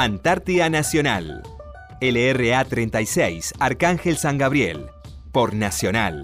Antártida Nacional. LRA 36, Arcángel San Gabriel. Por Nacional.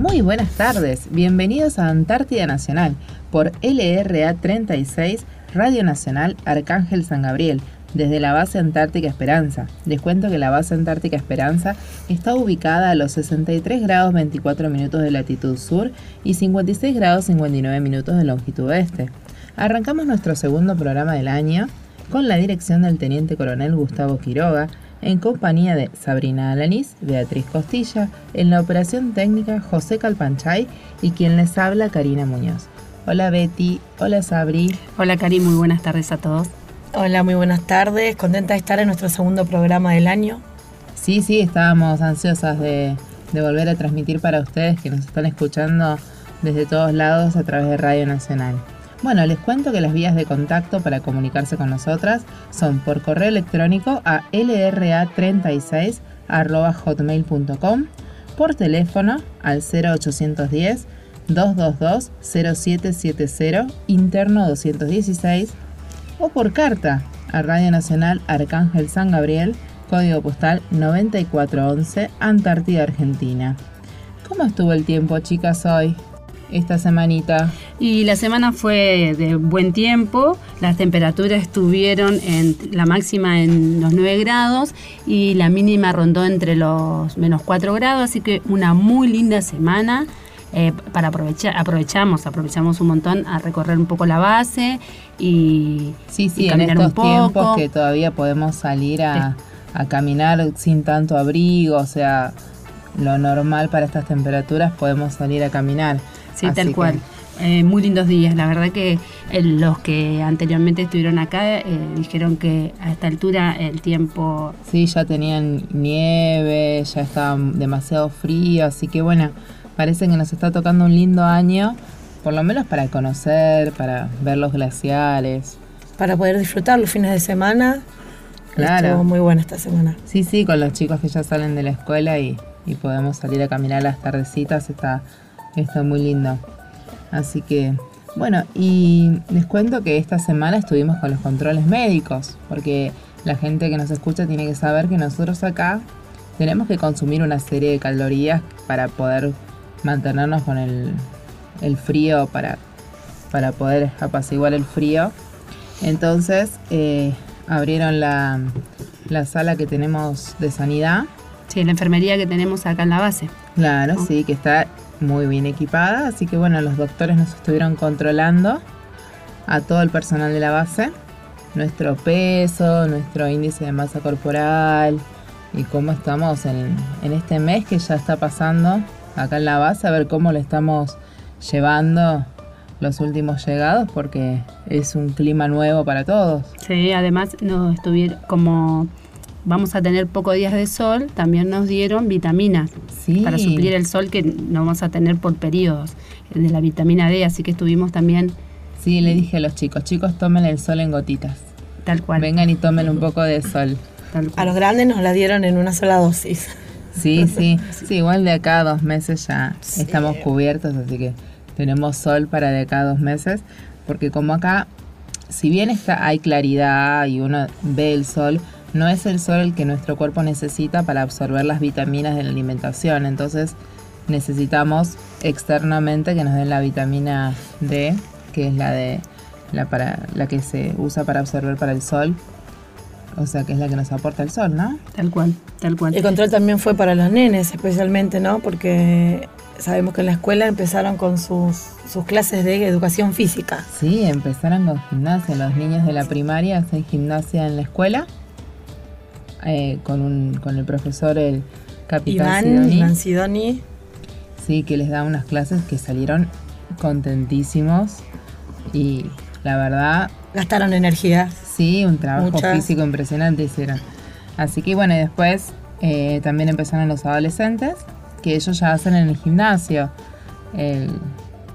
Muy buenas tardes, bienvenidos a Antártida Nacional por LRA 36, Radio Nacional Arcángel San Gabriel, desde la base Antártica Esperanza. Les cuento que la base Antártica Esperanza está ubicada a los 63 grados 24 minutos de latitud sur y 56 grados 59 minutos de longitud este. Arrancamos nuestro segundo programa del año con la dirección del Teniente Coronel Gustavo Quiroga, en compañía de Sabrina Alanis, Beatriz Costilla, en la operación técnica José Calpanchay y quien les habla Karina Muñoz. Hola Betty, hola Sabri. Hola Cari, muy buenas tardes a todos. Hola, muy buenas tardes. Contenta de estar en nuestro segundo programa del año. Sí, sí, estábamos ansiosas de, de volver a transmitir para ustedes que nos están escuchando desde todos lados a través de Radio Nacional. Bueno, les cuento que las vías de contacto para comunicarse con nosotras son por correo electrónico a lra36.hotmail.com, por teléfono al 0810 222 0770 interno 216 o por carta a Radio Nacional Arcángel San Gabriel, código postal 9411, Antártida, Argentina. ¿Cómo estuvo el tiempo, chicas, hoy? Esta semanita? Y la semana fue de buen tiempo, las temperaturas estuvieron en la máxima en los 9 grados y la mínima rondó entre los menos 4 grados, así que una muy linda semana. Eh, para aprovechar, aprovechamos, aprovechamos un montón a recorrer un poco la base y, sí, sí, en estos tiempos que todavía podemos salir a, a caminar sin tanto abrigo, o sea, lo normal para estas temperaturas podemos salir a caminar. Sí, tal cual. Eh, muy lindos días. La verdad que eh, los que anteriormente estuvieron acá eh, dijeron que a esta altura el tiempo... Sí, ya tenían nieve, ya estaba demasiado frío, así que bueno, parece que nos está tocando un lindo año, por lo menos para conocer, para ver los glaciares. Para poder disfrutar los fines de semana. Claro. Estuvo muy buena esta semana. Sí, sí, con los chicos que ya salen de la escuela y, y podemos salir a caminar las tardecitas, está Está muy lindo. Así que, bueno, y les cuento que esta semana estuvimos con los controles médicos, porque la gente que nos escucha tiene que saber que nosotros acá tenemos que consumir una serie de calorías para poder mantenernos con el, frío, para, para poder apaciguar el frío. Entonces, eh, abrieron la, la sala que tenemos de sanidad. Sí, la enfermería que tenemos acá en la base. Claro, sí, que está muy bien equipada, así que bueno, los doctores nos estuvieron controlando a todo el personal de la base, nuestro peso, nuestro índice de masa corporal y cómo estamos en, este mes que ya está pasando acá en la base, a ver cómo le estamos llevando los últimos llegados porque es un clima nuevo para todos. Sí, además nos estuvieron como vamos a tener pocos días de sol, también nos dieron vitaminas para suplir el sol que no vamos a tener por periodos de la vitamina D, así que estuvimos también... Sí, le dije a los chicos, chicos, tomen el sol en gotitas. Tal cual. Vengan y tomen un poco de sol. A los grandes nos la dieron en una sola dosis. Sí, sí, sí, igual de acá a dos meses ya estamos cubiertos, así que tenemos sol para de acá a dos meses, porque como acá, si bien está, hay claridad y uno ve el sol, no es el sol el que nuestro cuerpo necesita para absorber las vitaminas de la alimentación. Entonces necesitamos externamente que nos den la vitamina D, que es la de la para la que se usa para absorber para el sol. O sea, que es la que nos aporta el sol, ¿no? Tal cual, tal cual. El control también fue para los nenes, especialmente, ¿no? Porque sabemos que en la escuela empezaron con sus, sus clases de educación física. Sí, empezaron con gimnasia. Los niños de la primaria hacen gimnasia en la escuela eh, con, un, con el profesor, el capitán Iván Sidoni. Sí, que les da unas clases que salieron contentísimos y la verdad... Gastaron energía. Sí, un trabajo físico impresionante hicieron. Así que bueno, y después eh, también empezaron los adolescentes, que ellos ya hacen en el gimnasio.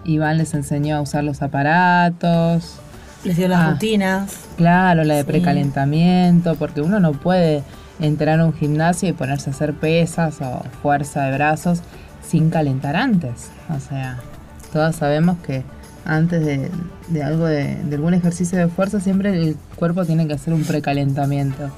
Iván les enseñó a usar los aparatos. Les dio las ah, rutinas. Claro, la de precalentamiento, porque uno no puede entrar a un gimnasio y ponerse a hacer pesas o fuerza de brazos sin calentar antes. O sea, todos sabemos que antes de, de algo de, de algún ejercicio de fuerza, siempre el cuerpo tiene que hacer un precalentamiento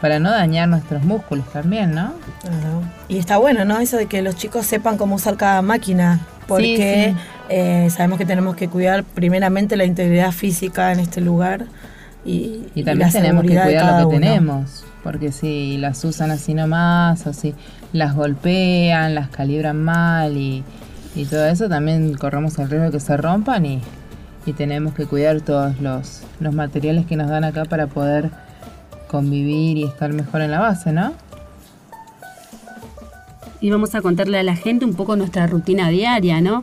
para no dañar nuestros músculos también, ¿no? Claro. Y está bueno, ¿no? Eso de que los chicos sepan cómo usar cada máquina, porque Sí, eh, sabemos que tenemos que cuidar primeramente la integridad física en este lugar y, Y también la tenemos que cuidar lo que uno. tenemos, porque si las usan así nomás o si las golpean, las calibran mal y, y todo eso, también corremos el riesgo de que se rompan y, y tenemos que cuidar todos los, los materiales que nos dan acá para poder convivir y estar mejor en la base, ¿no? Y vamos a contarle a la gente un poco nuestra rutina diaria, ¿no?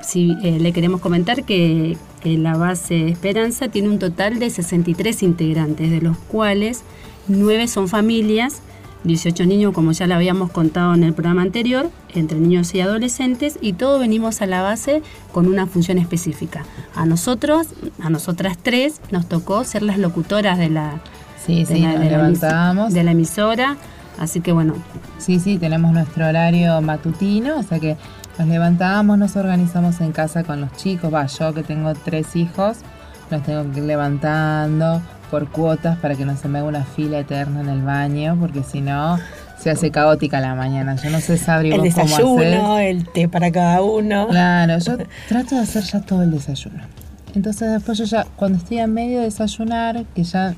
Si eh, le queremos comentar que, que la base Esperanza tiene un total de 63 integrantes, de los cuales 9 son familias, 18 niños, como ya lo habíamos contado en el programa anterior, entre niños y adolescentes, y todos venimos a la base con una función específica. A nosotros, a nosotras tres, nos tocó ser las locutoras de la, Sí, de sí, la- de la emisora. Así que bueno, Sí, sí, tenemos nuestro horario matutino, o sea que nos levantamos, nos organizamos en casa con los chicos. Va, yo que tengo tres hijos, los tengo que ir levantando por cuotas para que no se me haga una fila eterna en el baño, porque si no se hace caótica la mañana. Yo no sé, Sabri, El vos cómo desayuno, haces. el té para cada uno. Claro, yo trato de hacer ya todo el desayuno. Entonces después yo ya, cuando estoy a medio de desayunar, que ya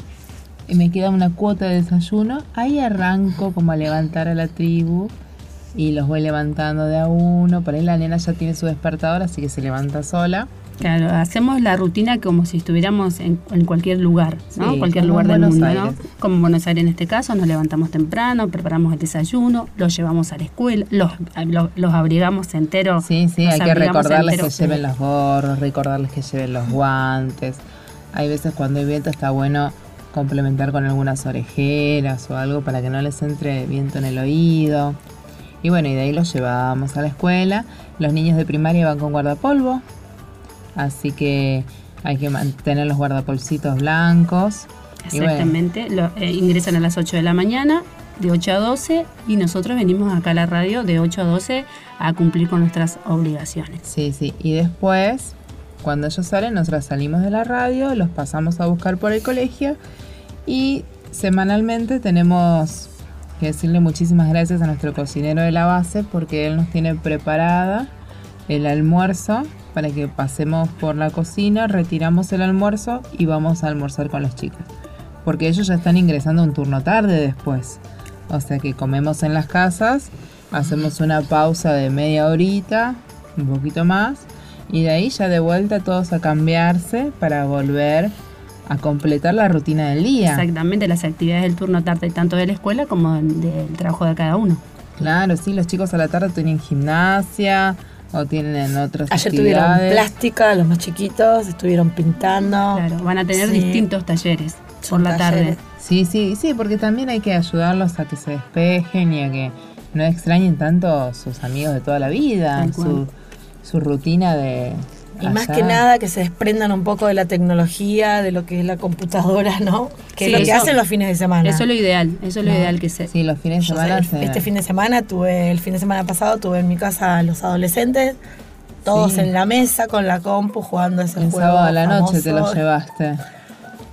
me queda una cuota de desayuno, ahí arranco como a levantar a la tribu y los voy levantando de a uno. Por ahí la nena ya tiene su despertador, así que se levanta sola. Claro, hacemos la rutina como si estuviéramos en, en cualquier lugar, ¿no? Sí, cualquier lugar del Buenos mundo, ¿no? Aires. Como en Buenos Aires en este caso, nos levantamos temprano, preparamos el desayuno, los llevamos a la escuela, los, los, los abrigamos enteros. Sí, sí, hay que recordarles que enteros. lleven los gorros, recordarles que lleven los guantes. Hay veces cuando hay viento está bueno complementar con algunas orejeras o algo para que no les entre viento en el oído. Y bueno, y de ahí los llevamos a la escuela. Los niños de primaria van con guardapolvo, así que hay que mantener los guardapolcitos blancos. Bueno, Exactamente, eh, ingresan a las 8 de la mañana, de 8 a 12, y nosotros venimos acá a la radio de 8 a 12 a cumplir con nuestras obligaciones. Sí, sí. Y después, cuando ellos salen, nosotros salimos de la radio, los pasamos a buscar por el colegio y semanalmente tenemos que decirle muchísimas gracias a nuestro cocinero de la base porque él nos tiene preparada el almuerzo para que pasemos por la cocina, retiramos el almuerzo y vamos a almorzar con los chicos. Porque ellos ya están ingresando un turno tarde después. O sea que comemos en las casas, hacemos una pausa de media horita, un poquito más, y de ahí ya de vuelta todos a cambiarse para volver a completar la rutina del día. Exactamente, las actividades del turno tarde, tanto de la escuela como del trabajo de cada uno. Claro, sí, los chicos a la tarde tienen gimnasia o tienen otras Ayer tuvieron actividades. plástica, los más chiquitos, estuvieron pintando. Claro, van a tener Sí. distintos talleres Son por la talleres. tarde. Sí, sí, sí, porque también hay que ayudarlos a que se despejen y a que no extrañen tanto sus amigos de toda la vida. Su, rutina de... Y más que nada que se desprendan un poco de la tecnología, de lo que es la computadora, ¿no? Que Sí, es lo que eso- hacen los fines de semana. Eso es lo ideal, eso es lo No. ideal que se... Sí, los fines de sé, semana se- este fin de semana tuve, el fin de semana pasado tuve en mi casa a los adolescentes, todos Sí. en la mesa con la compu jugando ese el juego. sábado a la noche te lo llevaste.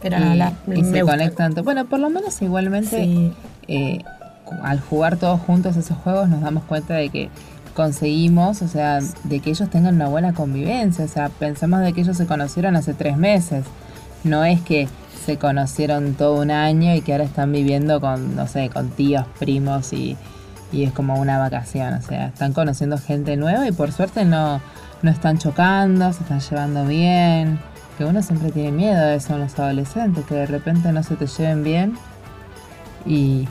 Era y, la- y me se gusta. conectan. Bueno, por lo menos igualmente Sí. eh, al jugar todos juntos esos juegos nos damos cuenta de que conseguimos, o sea, de que ellos tengan una buena convivencia. O sea, pensamos de que ellos se conocieron hace tres meses. No es que se conocieron todo un año y que ahora están viviendo con, no sé, con tíos, primos y, y es como una vacación. O sea, están conociendo gente nueva y por suerte no, no están chocando, se están llevando bien. Que uno siempre tiene miedo de eso en los adolescentes, que de repente no se te lleven bien y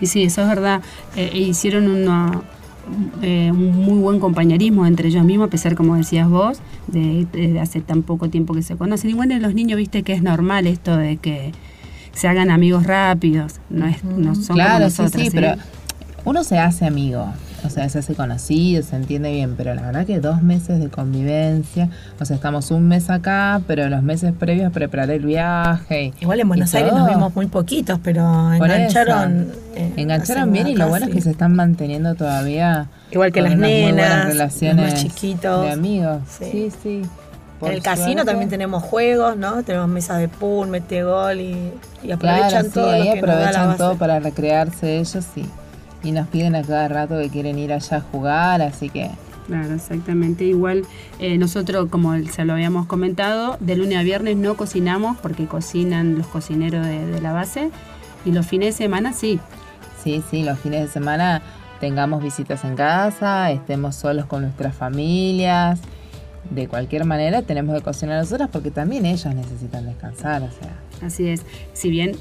Y sí, eso es verdad. Eh, hicieron una, eh, un muy buen compañerismo entre ellos mismos, a pesar, como decías vos, de, de hace tan poco tiempo que se conocen. Y bueno, en los niños, viste que es normal esto de que se hagan amigos rápidos, no, es, no son como claro, sí, nosotras. sí, ¿eh? pero uno se hace amigo, o sea, se hace conocido, se entiende bien, pero la verdad que dos meses de convivencia, o sea, estamos un mes acá, pero los meses previos preparé el viaje. y- Igual en Buenos Aires todo. nos vimos muy poquitos, pero engancharon. eh, Engancharon bien y lo bueno es sí. que se están manteniendo todavía Igual que con las unas muy buenas nenas, relaciones más chiquitos. de amigos. Sí. Sí, sí. Por en el casino también tenemos juegos, ¿no? Tenemos mesa de pool, metegol y, y aprovechan Claro, sí, todo ahí lo que nos da la aprovechan base. todo para recrearse ellos y, y nos piden a cada rato que quieren ir allá a jugar, así que Claro, exactamente. Igual eh, nosotros, como se lo habíamos comentado, de lunes a viernes no cocinamos porque cocinan los cocineros de, de la base y los fines de semana sí. sí, sí, los fines de semana tengamos visitas en casa, estemos solos con nuestras familias. De cualquier manera tenemos que cocinar nosotras porque también ellos necesitan descansar, o sea, Así es. Si bien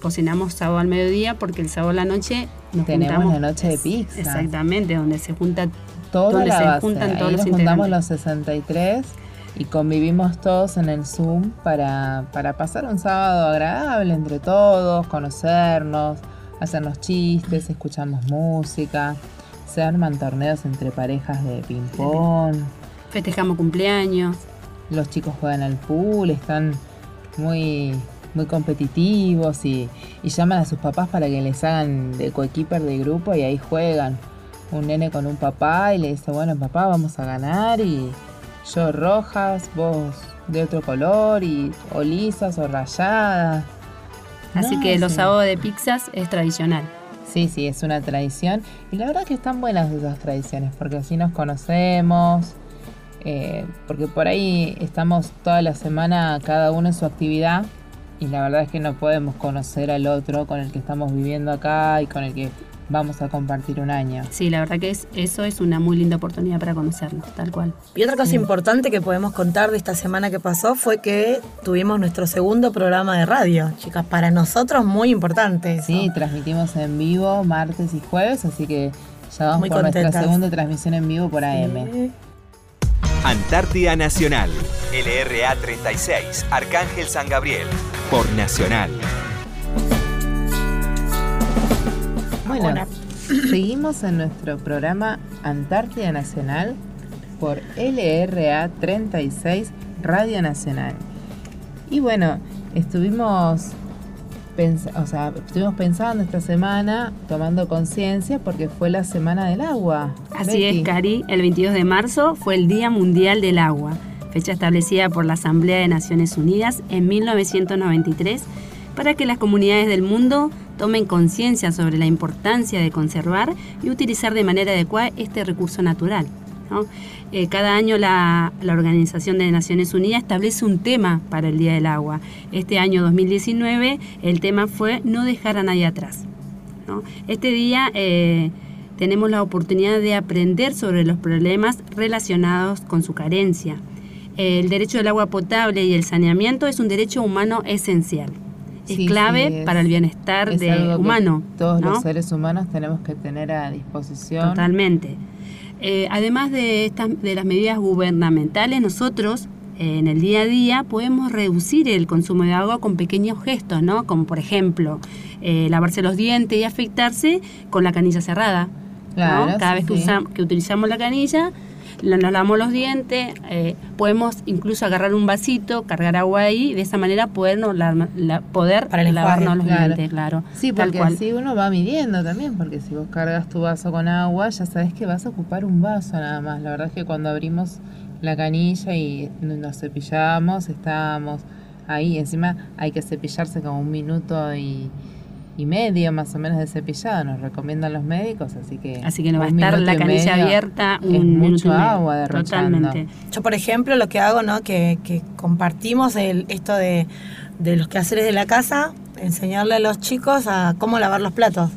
cocinamos sábado al mediodía porque el sábado a la noche nos Tenemos juntamos. la noche de pizza. Exactamente, donde se junta toda donde la se base. juntan Ahí todos los nos juntamos integrantes. los 63 y convivimos todos en el Zoom para, para pasar un sábado agradable entre todos, conocernos, hacernos chistes, escuchamos música, se arman torneos entre parejas de ping-pong, festejamos cumpleaños. los chicos juegan al pool, están muy muy competitivos y, y llaman a sus papás para que les hagan de coequiper de grupo y ahí juegan. Un nene con un papá y le dice, bueno papá vamos a ganar y yo rojas, vos de otro color y o lisas o rayadas. Así No, que los sábados de pizzas es tradicional. Sí, sí, es una tradición. Y la verdad que están buenas esas tradiciones, porque así nos conocemos, eh, porque por ahí estamos toda la semana cada uno en su actividad, y la verdad es que no podemos conocer al otro con el que estamos viviendo acá y con el que vamos a compartir un año. Sí, la verdad que es, eso es una muy linda oportunidad para conocernos, tal cual. Y otra cosa importante que podemos contar de esta semana que pasó fue que tuvimos nuestro segundo programa de radio. Chicas, para nosotros muy importante. eso. Sí, transmitimos en vivo martes y jueves, así que ya vamos Muy por nuestra segunda transmisión en vivo por AM. Sí. Antártida Nacional. LRA 36, Arcángel San Gabriel. Por Nacional. Bueno, seguimos en nuestro programa Antártida Nacional por LRA 36 Radio Nacional. Y bueno, estuvimos, pens- o sea, estuvimos pensando esta semana, tomando conciencia, porque fue la Semana del Agua. Así Betty. es, Cari. El 22 de marzo fue el Día Mundial del Agua, fecha establecida por la Asamblea de Naciones Unidas en 1993 para que las comunidades del mundo tomen conciencia sobre la importancia de conservar y utilizar de manera adecuada este recurso natural. ¿no? Eh, cada año la, la Organización de Naciones Unidas establece un tema para el Día del Agua. Este año 2019 el tema fue no dejar a nadie atrás. ¿no? Este día eh, tenemos la oportunidad de aprender sobre los problemas relacionados con su carencia. El derecho del agua potable y el saneamiento es un derecho humano esencial. Es Sí, clave sí, es- para el bienestar Es de humano. Todos ¿no? los seres humanos tenemos que tener a disposición. Totalmente. Eh, además de, estas, de las medidas gubernamentales, nosotros eh, en el día a día podemos reducir el consumo de agua con pequeños gestos, ¿no? Como por ejemplo, eh, lavarse los dientes y afeitarse con la canilla cerrada. ¿no? Claro, Cada sí, vez que, sí. usam- que utilizamos la canilla, la- nos lavamos los dientes, eh, podemos incluso agarrar un vasito, cargar agua ahí, y de esa manera podernos la- la- poder Para enjuague, lavarnos los claro. dientes, claro. Sí, porque así uno va midiendo también, porque si vos cargas tu vaso con agua, ya sabes que vas a ocupar un vaso nada más. La verdad es que cuando abrimos la canilla y nos cepillamos, estábamos ahí. Encima hay que cepillarse como un minuto y, y medio más o menos de cepillado, nos recomiendan los médicos, así que... Así que no va a estar la canilla abierta es un minuto mucho agua derrochando. Totalmente. Yo, por ejemplo, lo que hago, ¿no? Que, que compartimos el, esto de, de los quehaceres de la casa, enseñarle a los chicos a cómo lavar los platos.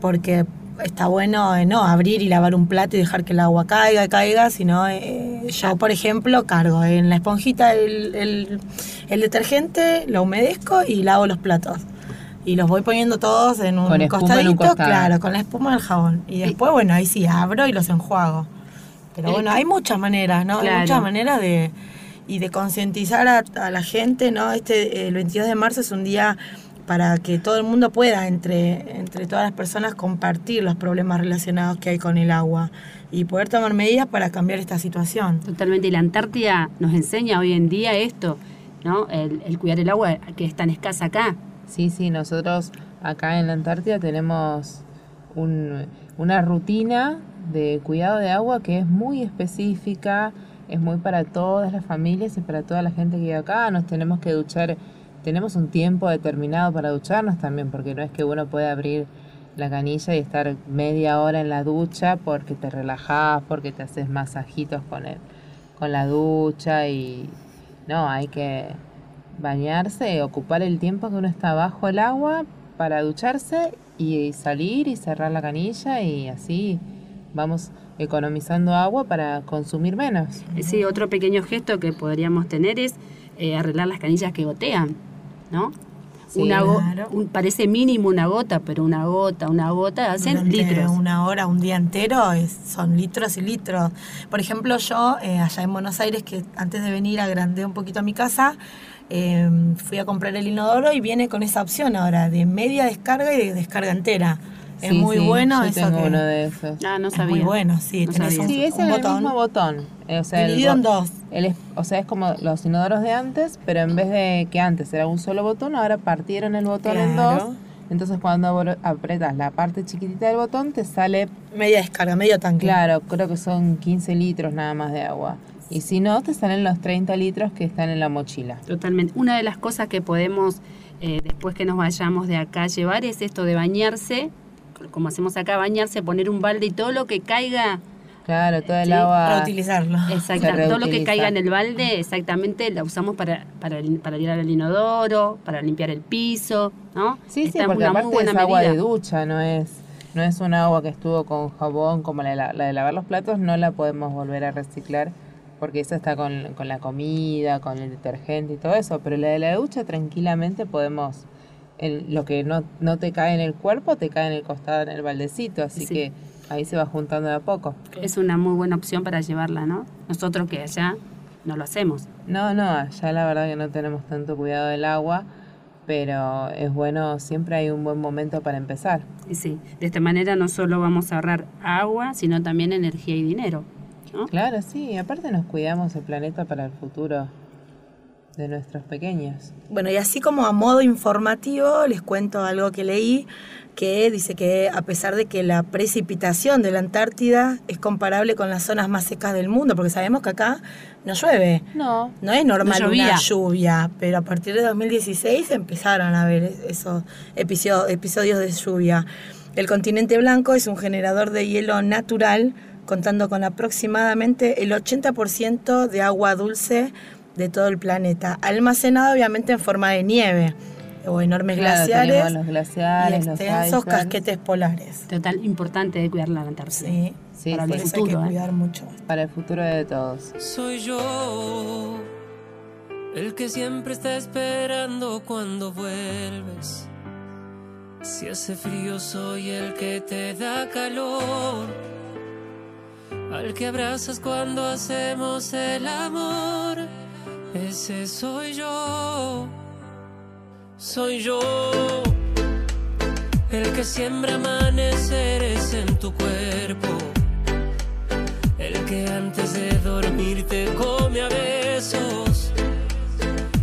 Porque está bueno eh, no abrir y lavar un plato y dejar que el agua caiga y caiga, sino eh, yo, por ejemplo, cargo en la esponjita el, el- el detergente, lo humedezco y lavo los platos. Y los voy poniendo todos en un en costadito, un costado. claro, con la espuma del jabón. Y después, bueno, ahí sí abro y los enjuago. Pero El- bueno, hay muchas maneras, ¿no? Claro. Hay muchas maneras de y de concientizar a, a la gente, ¿no? Este el 22 de marzo es un día para que todo el mundo pueda entre entre todas las personas compartir los problemas relacionados que hay con el agua y poder tomar medidas para cambiar esta situación. Totalmente. Y la Antártida nos enseña hoy en día esto, ¿no? El, el cuidar el agua que es tan escasa acá. Sí, sí, nosotros acá en la Antártida tenemos un- una rutina de cuidado de agua que es muy específica es muy para todas las familias y para toda la gente que vive acá. Nos tenemos que duchar, tenemos un tiempo determinado para ducharnos también, porque no es que uno puede abrir la canilla y estar media hora en la ducha porque te relajás, porque te haces masajitos con el, con la ducha y no, hay que bañarse, ocupar el tiempo que uno está bajo el agua para ducharse y salir y cerrar la canilla y así vamos economizando agua para consumir menos. Sí, otro pequeño gesto que podríamos tener es eh, arreglar las canillas que gotean, ¿no? Sí, una claro. un- parece mínimo una gota, pero una gota, una gota hacen Durante litros. Una hora, un día entero, es- son litros y litros. Por ejemplo, yo eh, allá en Buenos Aires, que antes de venir agrandé un poquito mi casa, eh, fui a comprar el inodoro y viene con esa opción ahora de media descarga y de descarga entera. Es Sí, muy sí, bueno yo eso tengo que- uno de esos. Ah, no es sabía. muy bueno, sí, No tenés sabía. un, Sí, es un en el botón mismo botón. Eh, O sea, el dividido en dos. el es- o sea, es como los inodoros de antes, pero en vez de que antes era un solo botón, ahora partieron el botón en Claro. dos. Entonces cuando apretas la parte chiquitita del botón, te sale, Media descarga, medio tanque. claro, creo que son 15 litros nada más de agua. Y si no, te salen los 30 litros que están en la mochila. Totalmente. Una de las cosas que podemos, eh, después que nos vayamos de acá, llevar es esto de bañarse, como hacemos acá, bañarse, poner un balde y todo lo que caiga, Claro, todo el Sí, agua... Reutilizarlo. exactamente, todo lo que caiga en el balde, exactamente, la usamos para, para, para al inodoro, para limpiar el piso, ¿no? Sí, sí, Está porque una muy aparte buena es agua medida. de ducha, no es, no es un agua que estuvo con jabón como la, de la- la de lavar los platos, no la podemos volver a reciclar porque esa está con, con la comida, con el detergente y todo eso, pero la de la ducha tranquilamente podemos, el- lo que no, no te cae en el cuerpo te cae en el costado, en el baldecito, así Sí. que ahí se va juntando de a poco. Es una muy buena opción para llevarla, ¿no? Nosotros que allá no lo hacemos. No, no, ya la verdad que no tenemos tanto cuidado del agua, pero es bueno, siempre hay un buen momento para empezar. Y sí, de esta manera no solo vamos a ahorrar agua, sino también energía y dinero. ¿No? Claro, sí, aparte nos cuidamos el planeta para el futuro de nuestros pequeños. Bueno, y así como a modo informativo, les cuento algo que leí, que dice que a pesar de que la precipitación de la Antártida es comparable con las zonas más secas del mundo, porque sabemos que acá no llueve, No, no es normal No una lluvia, pero a partir de 2016 empezaron a haber esos episodio- episodios de lluvia. El continente blanco es un generador de hielo natural, contando con aproximadamente el 80% de agua dulce de todo el planeta, almacenada obviamente en forma de nieve o enormes claro, glaciares los glaciares, y los extensos icebergs. casquetes polares. Total, importante de cuidar la Antártida. Sí, Sí, para sí. el eso hay futuro. que ¿eh? cuidar mucho. Para el futuro de todos. Soy yo, el que siempre está esperando cuando vuelves. Si hace frío soy el que te da calor, al que abrazas cuando hacemos el amor. Ese soy yo, soy yo, el que siembra amaneceres en tu cuerpo. El que antes de dormir te come a besos.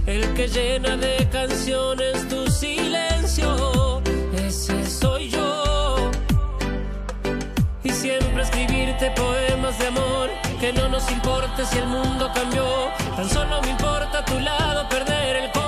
El que llena de canciones tu silencio. Que no nos importe si el mundo cambió. Tan solo me importa a tu lado perder el control.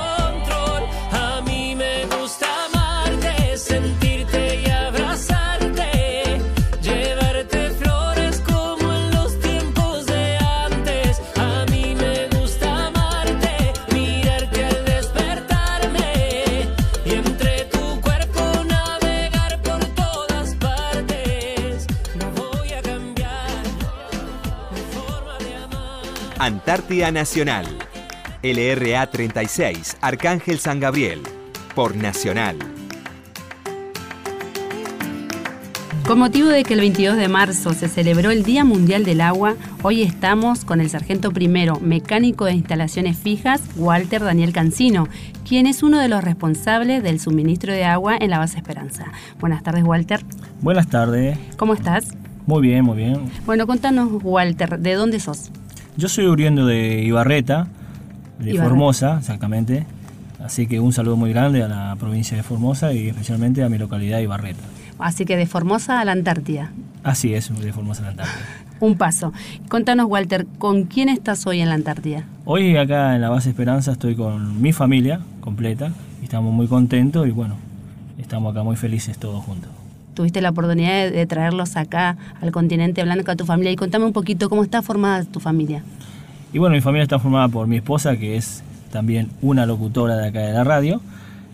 Nacional. LRA 36, Arcángel San Gabriel. Por Nacional. Con motivo de que el 22 de marzo se celebró el Día Mundial del Agua, hoy estamos con el sargento primero, mecánico de instalaciones fijas, Walter Daniel Cancino, quien es uno de los responsables del suministro de agua en la base Esperanza. Buenas tardes, Walter. Buenas tardes. ¿Cómo estás? Muy bien, muy bien. Bueno, contanos, Walter, ¿de dónde sos? Yo soy oriundo de Ibarreta, de. Formosa, exactamente. Así que un saludo muy grande a la provincia de Formosa y especialmente a mi localidad Ibarreta. Así que de Formosa a la Antártida. Así es, de Formosa a la Antártida. un paso. Contanos, Walter, ¿con quién estás hoy en la Antártida? Hoy acá en la base Esperanza estoy con mi familia completa y estamos muy contentos y bueno, estamos acá muy felices todos juntos. Tuviste la oportunidad de, de traerlos acá al continente hablando con tu familia y contame un poquito cómo está formada tu familia. Y bueno, mi familia está formada por mi esposa, que es también una locutora de acá de la radio,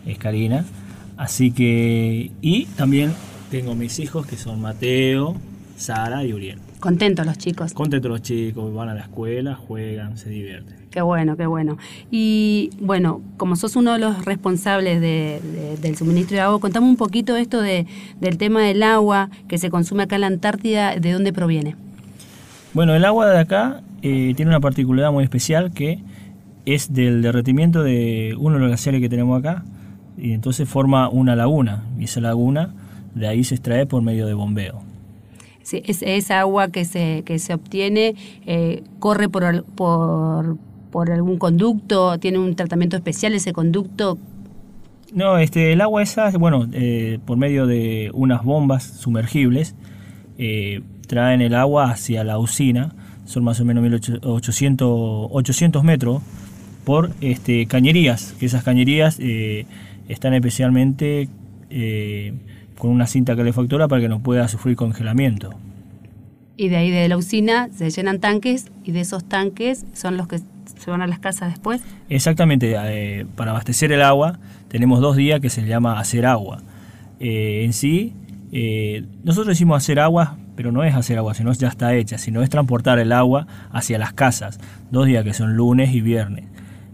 es Karina. Así que, y también tengo mis hijos, que son Mateo, Sara y Uriel. Contentos los chicos. Contentos los chicos, van a la escuela, juegan, se divierten. Qué bueno, qué bueno. Y bueno, como sos uno de los responsables de- de- del suministro de agua, contame un poquito esto de, del tema del agua que se consume acá en la Antártida, ¿de dónde proviene? Bueno, el agua de acá eh, tiene una particularidad muy especial que es del derretimiento de uno de los glaciares que tenemos acá y entonces forma una laguna y esa laguna de ahí se extrae por medio de bombeo. Sí, es, esa agua que se, que se obtiene eh, corre por, por, por algún conducto, tiene un tratamiento especial ese conducto. No, este, el agua esa, bueno, eh, por medio de unas bombas sumergibles, eh, traen el agua hacia la usina, son más o menos 1800, 800 metros por este, cañerías, que esas cañerías eh, están especialmente con una cinta calefactora para que no pueda sufrir congelamiento. Y de ahí de la usina se llenan tanques y de esos tanques son los que se van a las casas después. Exactamente, eh, para abastecer el agua tenemos dos días que se llama hacer agua. Eh, en sí, eh, nosotros decimos hacer agua, pero no es hacer agua, sino ya está hecha, sino es transportar el agua hacia las casas, dos días que son lunes y viernes.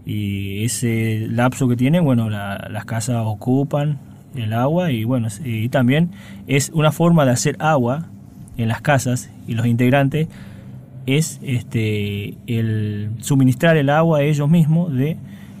Y ese lapso que tienen, bueno, la- las casas ocupan el agua y bueno, y también es una forma de hacer agua en las casas y los integrantes es este el suministrar el agua a ellos mismos de,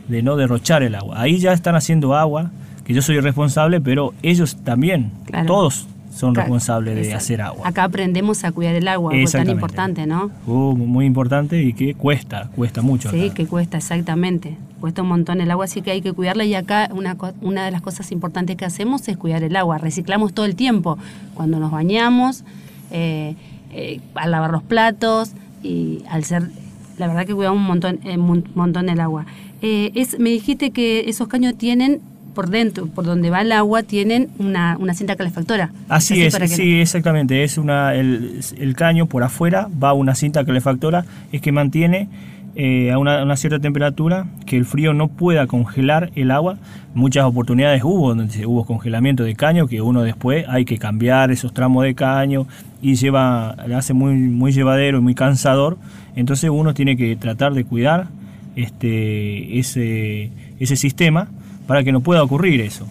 de no derrochar el agua. Ahí ya están haciendo agua, que yo soy el responsable, pero ellos también, Claro. todos son Claro, responsables de exacto. hacer agua. Acá aprendemos a cuidar el agua, algo tan importante, ¿no? Uh, muy importante y que cuesta, cuesta mucho. Sí, acá. que cuesta, exactamente. Cuesta un montón el agua, así que hay que cuidarla. Y acá una, una de las cosas importantes que hacemos es cuidar el agua. Reciclamos todo el tiempo. Cuando nos bañamos, eh, eh, al lavar los platos y al ser... La verdad que cuidamos un montón, eh, un montón el agua. Eh, es, me dijiste que esos caños tienen por dentro, por donde va el agua, tienen una, una cinta calefactora. Así es, para que- sí, exactamente. Es una, el, el caño por afuera va una cinta calefactora, es que mantiene eh, a una, cierta temperatura que el frío no pueda congelar el agua. Muchas oportunidades hubo donde hubo congelamiento de caño que uno después hay que cambiar esos tramos de caño y lleva, le hace muy, muy llevadero y muy cansador. Entonces uno tiene que tratar de cuidar este, ese, ese sistema para que no pueda ocurrir eso.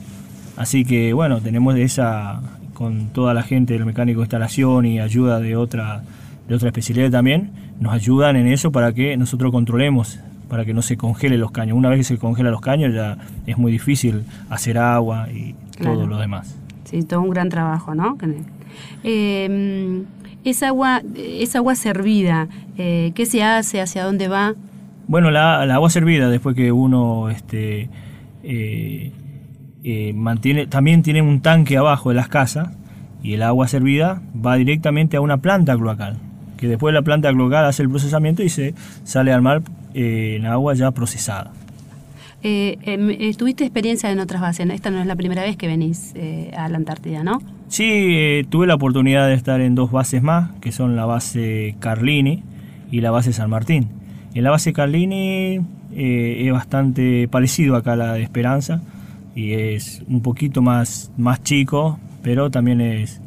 Así que bueno, tenemos esa con toda la gente del mecánico de instalación y ayuda de otra de otra especialidad también, nos ayudan en eso para que nosotros controlemos, para que no se congelen los caños. Una vez que se congelan los caños ya es muy difícil hacer agua y Claro. todo lo demás. Sí, todo un gran trabajo, ¿no? Eh, esa agua, esa agua servida, eh, ¿qué se hace? ¿Hacia dónde va? Bueno, la, la agua servida, después que uno este, eh, eh, mantiene, también tiene un tanque abajo de las casas y el agua servida va directamente a una planta cloacal, que después la planta cloacal hace el procesamiento y se sale al mar eh, en agua ya procesada. Eh, em, eh, ¿Tuviste experiencia en otras bases? Esta no es la primera vez que venís eh, a la Antártida, ¿no? Sí, tuve la oportunidad de estar en dos bases más, que son la base Carlini y la base San Martín. En la base Carlini es bastante parecido acá a la de Esperanza y es un poquito más, más chico, pero también es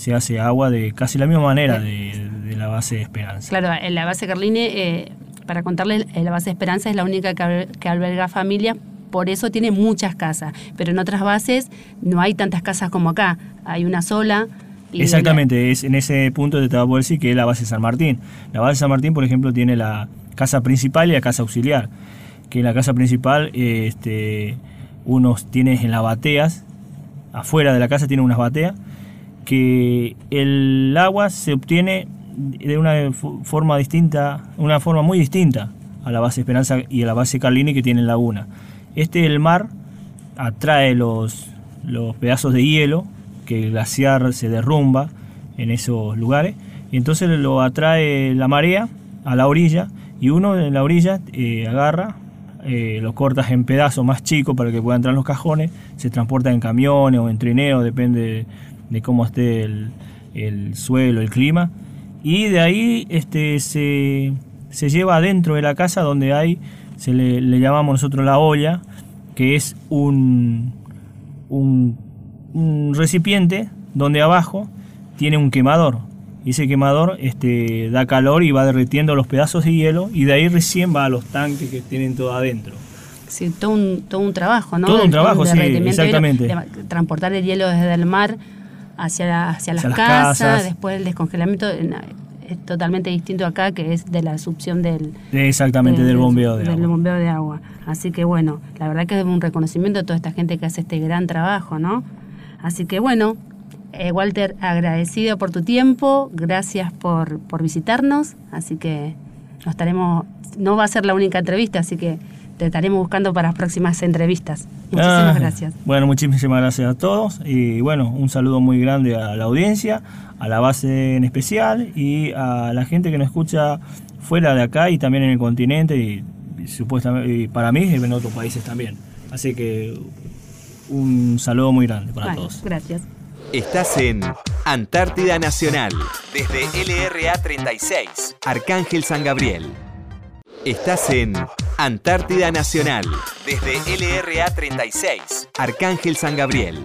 se hace agua de casi la misma manera de la base de Esperanza. Claro, en la base Carline, eh, para contarle, eh, la base Esperanza es la única que, al- que alberga familias, por eso tiene muchas casas. Pero en otras bases no hay tantas casas como acá, hay una sola. y- Exactamente, es en ese punto te voy a decir que es la base San Martín. La base San Martín, por ejemplo, tiene la casa principal y la casa auxiliar. Que en la casa principal, este, unos tienes en las bateas, afuera de la casa tiene unas bateas, que el agua se obtiene de una fo- forma distinta, una forma muy distinta a la base Esperanza y a la base Carlini que tiene laguna. Este el mar atrae los, los pedazos de hielo que el glaciar se derrumba en esos lugares y entonces lo atrae la marea a la orilla y uno en la orilla eh, agarra, eh, lo cortas en pedazos más chicos para que pueda entrar en los cajones, se transporta en camiones o en trineos, depende de, cómo esté el, suelo, el clima, y de ahí este, se, se lleva adentro de la casa donde hay, se le, le llamamos nosotros la olla, que es un, un, un recipiente donde abajo tiene un quemador y ese quemador este, da calor y va derritiendo los pedazos de hielo y de ahí recién va a los tanques que tienen todo adentro. Sí, todo un, todo un trabajo, ¿no? Todo un trabajo, sí, exactamente. transportar el hielo desde el mar hacia, hacia, las, casas, después el descongelamiento es totalmente distinto acá, que es de la succión del... Exactamente, del, bombeo de agua. Del bombeo de agua. Así que bueno, la verdad que es un reconocimiento a toda esta gente que hace este gran trabajo, ¿no? Así que bueno, eh, Walter, agradecido por tu tiempo, gracias por, por visitarnos, así que nos estaremos, no va a ser la única entrevista, así que te estaremos buscando para las próximas entrevistas. Muchísimas ah, gracias. Bueno, muchísimas gracias a todos y bueno, un saludo muy grande a la audiencia, a la base en especial y a la gente que nos escucha fuera de acá y también en el continente y, supuestamente para mí y en otros países también. Así que un saludo muy grande para todos. Gracias. Estás en Antártida Nacional, desde LRA 36, Arcángel San Gabriel. Estás en Antártida Nacional, desde LRA 36, Arcángel San Gabriel.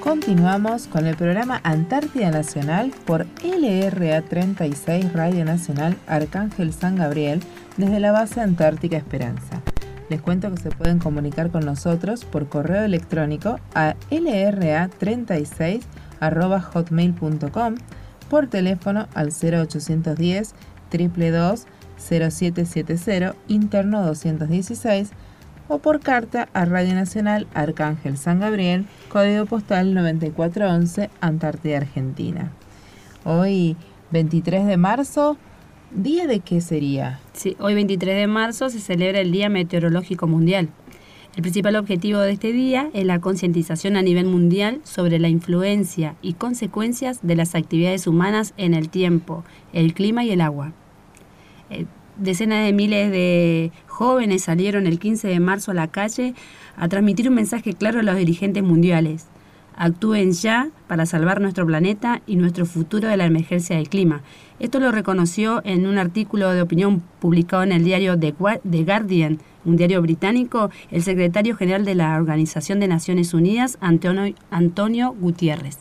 Continuamos con el programa Antártida Nacional por LRA 36 Radio Nacional Arcángel San Gabriel desde la base Antártica Esperanza. Les cuento que se pueden comunicar con nosotros por correo electrónico a lra36.hotmail.com, por teléfono al 0810 222 0770 interno 216 o por carta a Radio Nacional Arcángel San Gabriel, código postal 9411, Antártida, Argentina. Hoy, 23 de marzo, ¿Día de qué sería? Sí, hoy 23 de marzo se celebra el Día Meteorológico Mundial. El principal objetivo de este día es la concientización a nivel mundial sobre la influencia y consecuencias de las actividades humanas en el tiempo, el clima y el agua. Eh, decenas de miles de jóvenes salieron el 15 de marzo a la calle a transmitir un mensaje claro a los dirigentes mundiales. Actúen ya para salvar nuestro planeta y nuestro futuro de la emergencia del clima esto lo reconoció en un artículo de opinión publicado en el diario The Guardian, un diario británico, el secretario general de la Organización de Naciones Unidas, Antonio, Antonio Gutiérrez.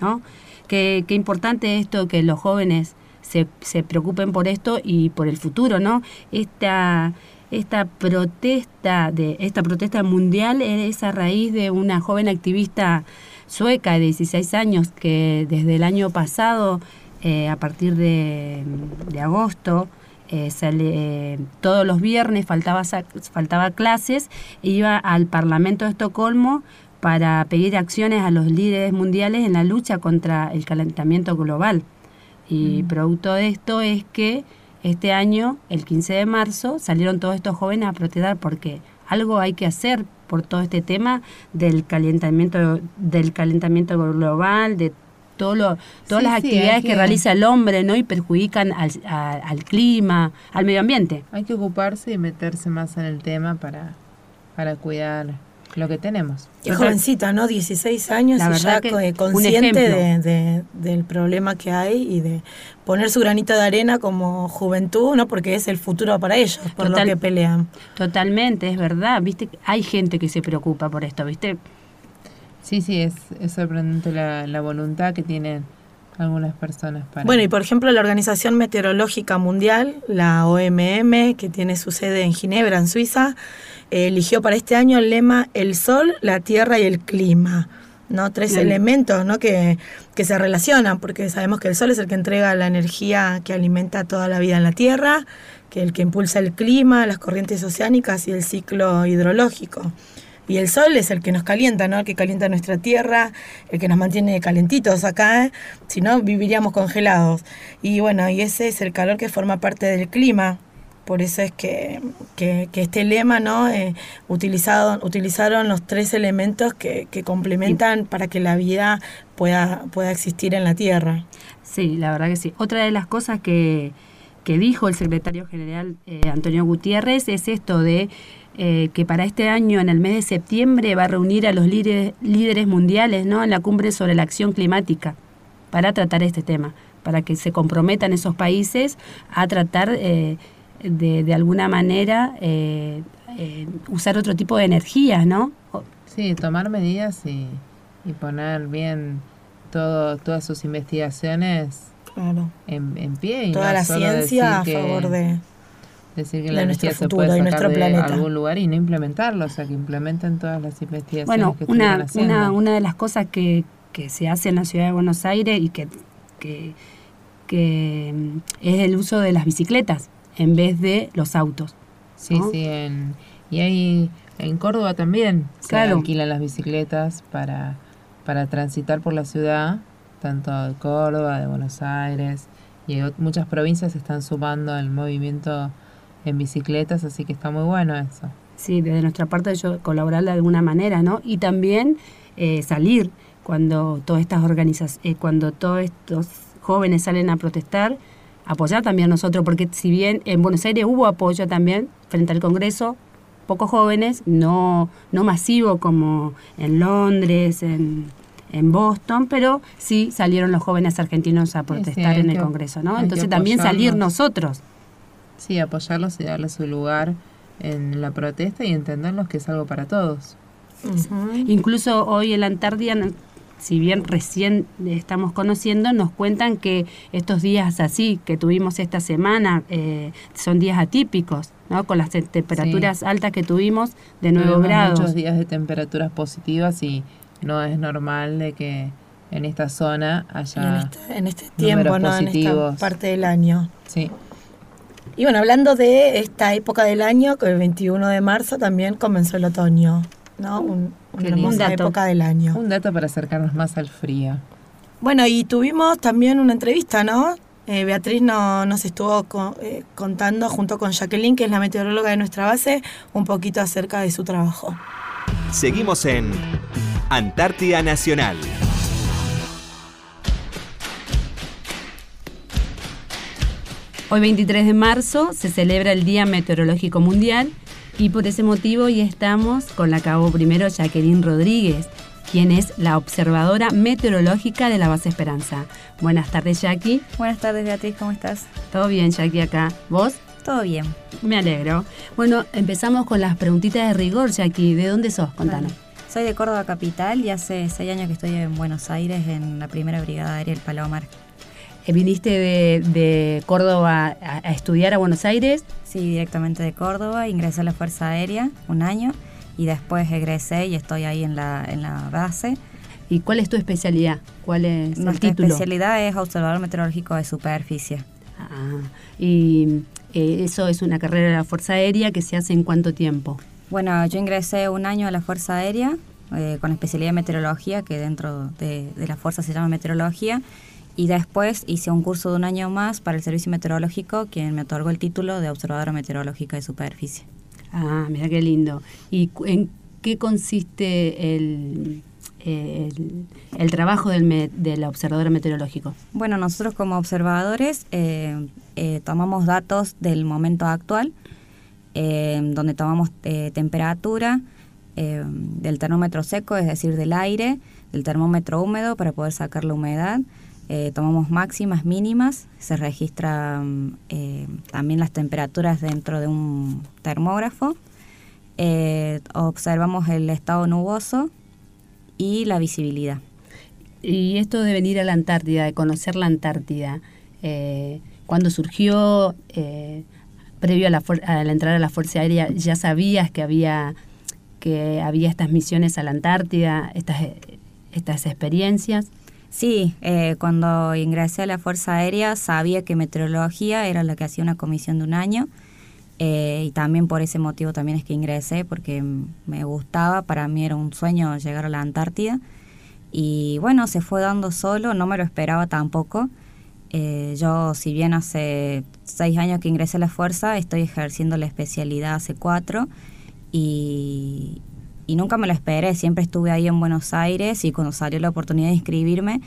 ¿no? Qué, qué importante esto que los jóvenes se, se, preocupen por esto y por el futuro, ¿no? Esta, esta protesta de esta protesta mundial es a raíz de una joven activista sueca de 16 años que desde el año pasado eh, a partir de, agosto. Eh, sale, todos los viernes faltaba, faltaba clases, e iba al Parlamento de Estocolmo para pedir acciones a los líderes mundiales en la lucha contra el calentamiento global. Y mm. producto de esto es que este año, el 15 de marzo, salieron todos estos jóvenes a protestar porque algo hay que hacer por todo este tema del calentamiento del calentamiento global, de todo todas las actividades que... realiza el hombre ¿no? y perjudican al, al clima, al medio ambiente. Hay que ocuparse y meterse más en el tema para, para cuidar lo que tenemos. Qué jovencita, ¿no? 16 años y ya consciente de, del problema que hay y de poner su granito de arena como juventud, ¿no? Porque es el futuro para ellos, por lo que pelean. Totalmente, es verdad, ¿viste? Hay gente que se preocupa por esto, ¿viste? Sí, sí, es, es sorprendente la, la voluntad que tienen algunas personas para... Bueno, y por ejemplo la Organización Meteorológica Mundial, la OMM, que tiene su sede en Ginebra, en Suiza, eligió para este año el lema El Sol, la Tierra y el Clima. ¿no? Tres elementos ¿no? que, que se relacionan, porque sabemos que el Sol es el que entrega la energía que alimenta toda la vida en la Tierra, que el que impulsa el clima, las corrientes oceánicas y el ciclo hidrológico. Y el sol es el que nos calienta, ¿no? El que calienta nuestra tierra, el que nos mantiene calentitos acá, ¿eh? si no viviríamos congelados. Y bueno, y ese es el calor que forma parte del clima, por eso es que, que, este lema, ¿no? Eh, utilizado, utilizaron los tres elementos que, que complementan para que la vida pueda, pueda existir en la Tierra. Sí, la verdad que sí. Otra de las cosas que, que dijo el secretario general eh, Antonio Gutiérrez es esto de eh, que para este año, en el mes de septiembre, va a reunir a los líderes, líderes mundiales ¿no? en la cumbre sobre la acción climática para tratar este tema, para que se comprometan esos países a tratar eh, de, de alguna manera eh, eh, usar otro tipo de energías, ¿no? O- Sí, tomar medidas y, y poner bien todo, todas sus investigaciones Claro. en, en pie. Y Toda no la ciencia a que- favor de... Decir que de la nuestro energía se futuro puede sacar nuestro de planeta. algún lugar y no implementarlo, o sea, que implementen todas las investigaciones Bueno, que una, haciendo. una, una de las cosas que, que se hace en la ciudad de Buenos Aires y que, que, que, es el uso de las bicicletas en vez de los autos. Sí, ¿no? sí, en, y hay en Córdoba también se alquilan las bicicletas para, para transitar por la ciudad, tanto de Córdoba, de Buenos Aires, y muchas provincias se están sumando al movimiento en bicicletas, así que está muy bueno eso. Sí, desde nuestra parte yo colaborar de alguna manera, ¿no? Y también eh, salir cuando todas estas organizaciones, cuando todos estos jóvenes salen a protestar, apoyar también nosotros, porque si bien en Buenos Aires hubo apoyo también frente al Congreso, pocos jóvenes, no, no masivo como en Londres, en, en Boston, pero sí salieron los jóvenes argentinos a sí, protestar en el que- Congreso, ¿no? Entonces también salir nosotros. Sí, apoyarlos y darles su lugar en la protesta y entenderlos que es algo para todos. Incluso hoy en la Antártida, si bien recién estamos conociendo, nos cuentan que estos días así que tuvimos esta semana eh, son días atípicos, ¿no? Con las te- temperaturas altas que tuvimos de 9 Tuvimos grados. muchos días de temperaturas positivas y no es normal de que en esta zona Y en haya... este, en este tiempo, ¿no? En esta positivos. parte del año. Sí, Y bueno, hablando de esta época del año, que el 21 de marzo también comenzó el otoño, ¿no? Un, una hermosa Un dato. época del año. un dato para acercarnos más al frío. Bueno, y tuvimos también una entrevista, ¿no? Eh, Beatriz no- nos estuvo co- eh, contando junto con Jacqueline, que es la meteoróloga de nuestra base, un poquito acerca de su trabajo. Seguimos en Antártida Nacional. Hoy 23 de marzo se celebra el Día Meteorológico Mundial y por ese motivo hoy estamos con la cabo primero Jacqueline Rodríguez, quien es la observadora meteorológica de la base Esperanza. Buenas tardes Jackie. Buenas tardes, Beatriz, ¿cómo estás? ¿Todo bien Jackie acá? ¿Vos? Todo bien. Me alegro. Bueno, empezamos con las preguntitas de rigor, Jackie. ¿De dónde sos? Contanos. Soy de Córdoba Capital y hace seis años que estoy en Buenos Aires en la primera brigada aérea del Palomar. Eh, ¿Viniste de, de Córdoba a, a estudiar a Buenos Aires? Sí, directamente de Córdoba, ingresé a la Fuerza Aérea un año y después egresé y estoy ahí en la, en la base. ¿Y cuál es tu especialidad? ¿Cuál es el Nuestra título? especialidad es observador meteorológico de superficie. Ah, y eh, eso es una carrera de la Fuerza Aérea que se hace en cuánto tiempo? Bueno, yo ingresé un año a la Fuerza Aérea eh, con la especialidad de meteorología, que dentro de, de la Fuerza se llama meteorología, y después hice un curso de un año más para el servicio meteorológico, quien me otorgó el título de observadora meteorológica de superficie. Ah, mira qué lindo. ¿Y en qué consiste el, el, el trabajo del, me- del observador meteorológico? Bueno, nosotros como observadores eh, eh, tomamos datos del momento actual, eh, donde tomamos eh, temperatura del termómetro seco, es decir, del aire, del termómetro húmedo para poder sacar la humedad. Eh, tomamos máximas, mínimas, se registran eh, también las temperaturas dentro de un termógrafo. Eh, observamos el estado nuboso y la visibilidad. Y esto de venir a la Antártida, de conocer la Antártida, ¿cuándo surgió? Previo a la, a la entrada a la Fuerza Aérea, ¿ya sabías que había, que había estas misiones a la Antártida, estas, estas experiencias? Sí, eh, cuando ingresé a la Fuerza Aérea sabía que meteorología era la que hacía una comisión de un año eh, y también por ese motivo también es que ingresé porque me gustaba, para mí era un sueño llegar a la Antártida y bueno, se fue dando solo, no me lo esperaba tampoco Eh, yo, si bien hace seis años que ingresé a la fuerza, estoy ejerciendo la especialidad hace cuatro y, y nunca me lo esperé. Siempre estuve ahí en Buenos Aires y cuando salió la oportunidad de inscribirme,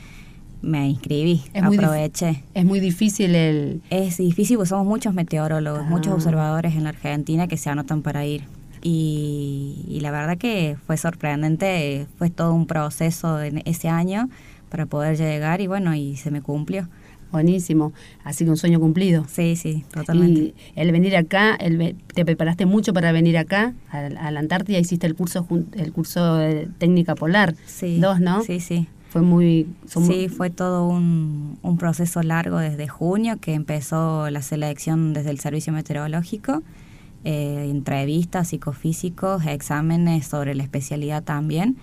me inscribí, Es aproveché. Es muy difícil el... Es difícil porque somos muchos meteorólogos, Ah. muchos observadores en la Argentina que se anotan para ir. Y, y la verdad que fue sorprendente, fue todo un proceso en ese año para poder llegar y bueno, y se me cumplió. Buenísimo. Así que un sueño cumplido. Sí, sí, totalmente. Y el venir acá, el, te preparaste mucho para venir acá, a, a la Antártida, hiciste el curso el curso de técnica polar. Sí, Dos, ¿no? Sí, sí. Fue muy... son muy- Sí, fue todo un, un proceso largo desde junio que empezó la selección desde el servicio meteorológico, eh, entrevistas, psicofísicos, exámenes sobre la especialidad también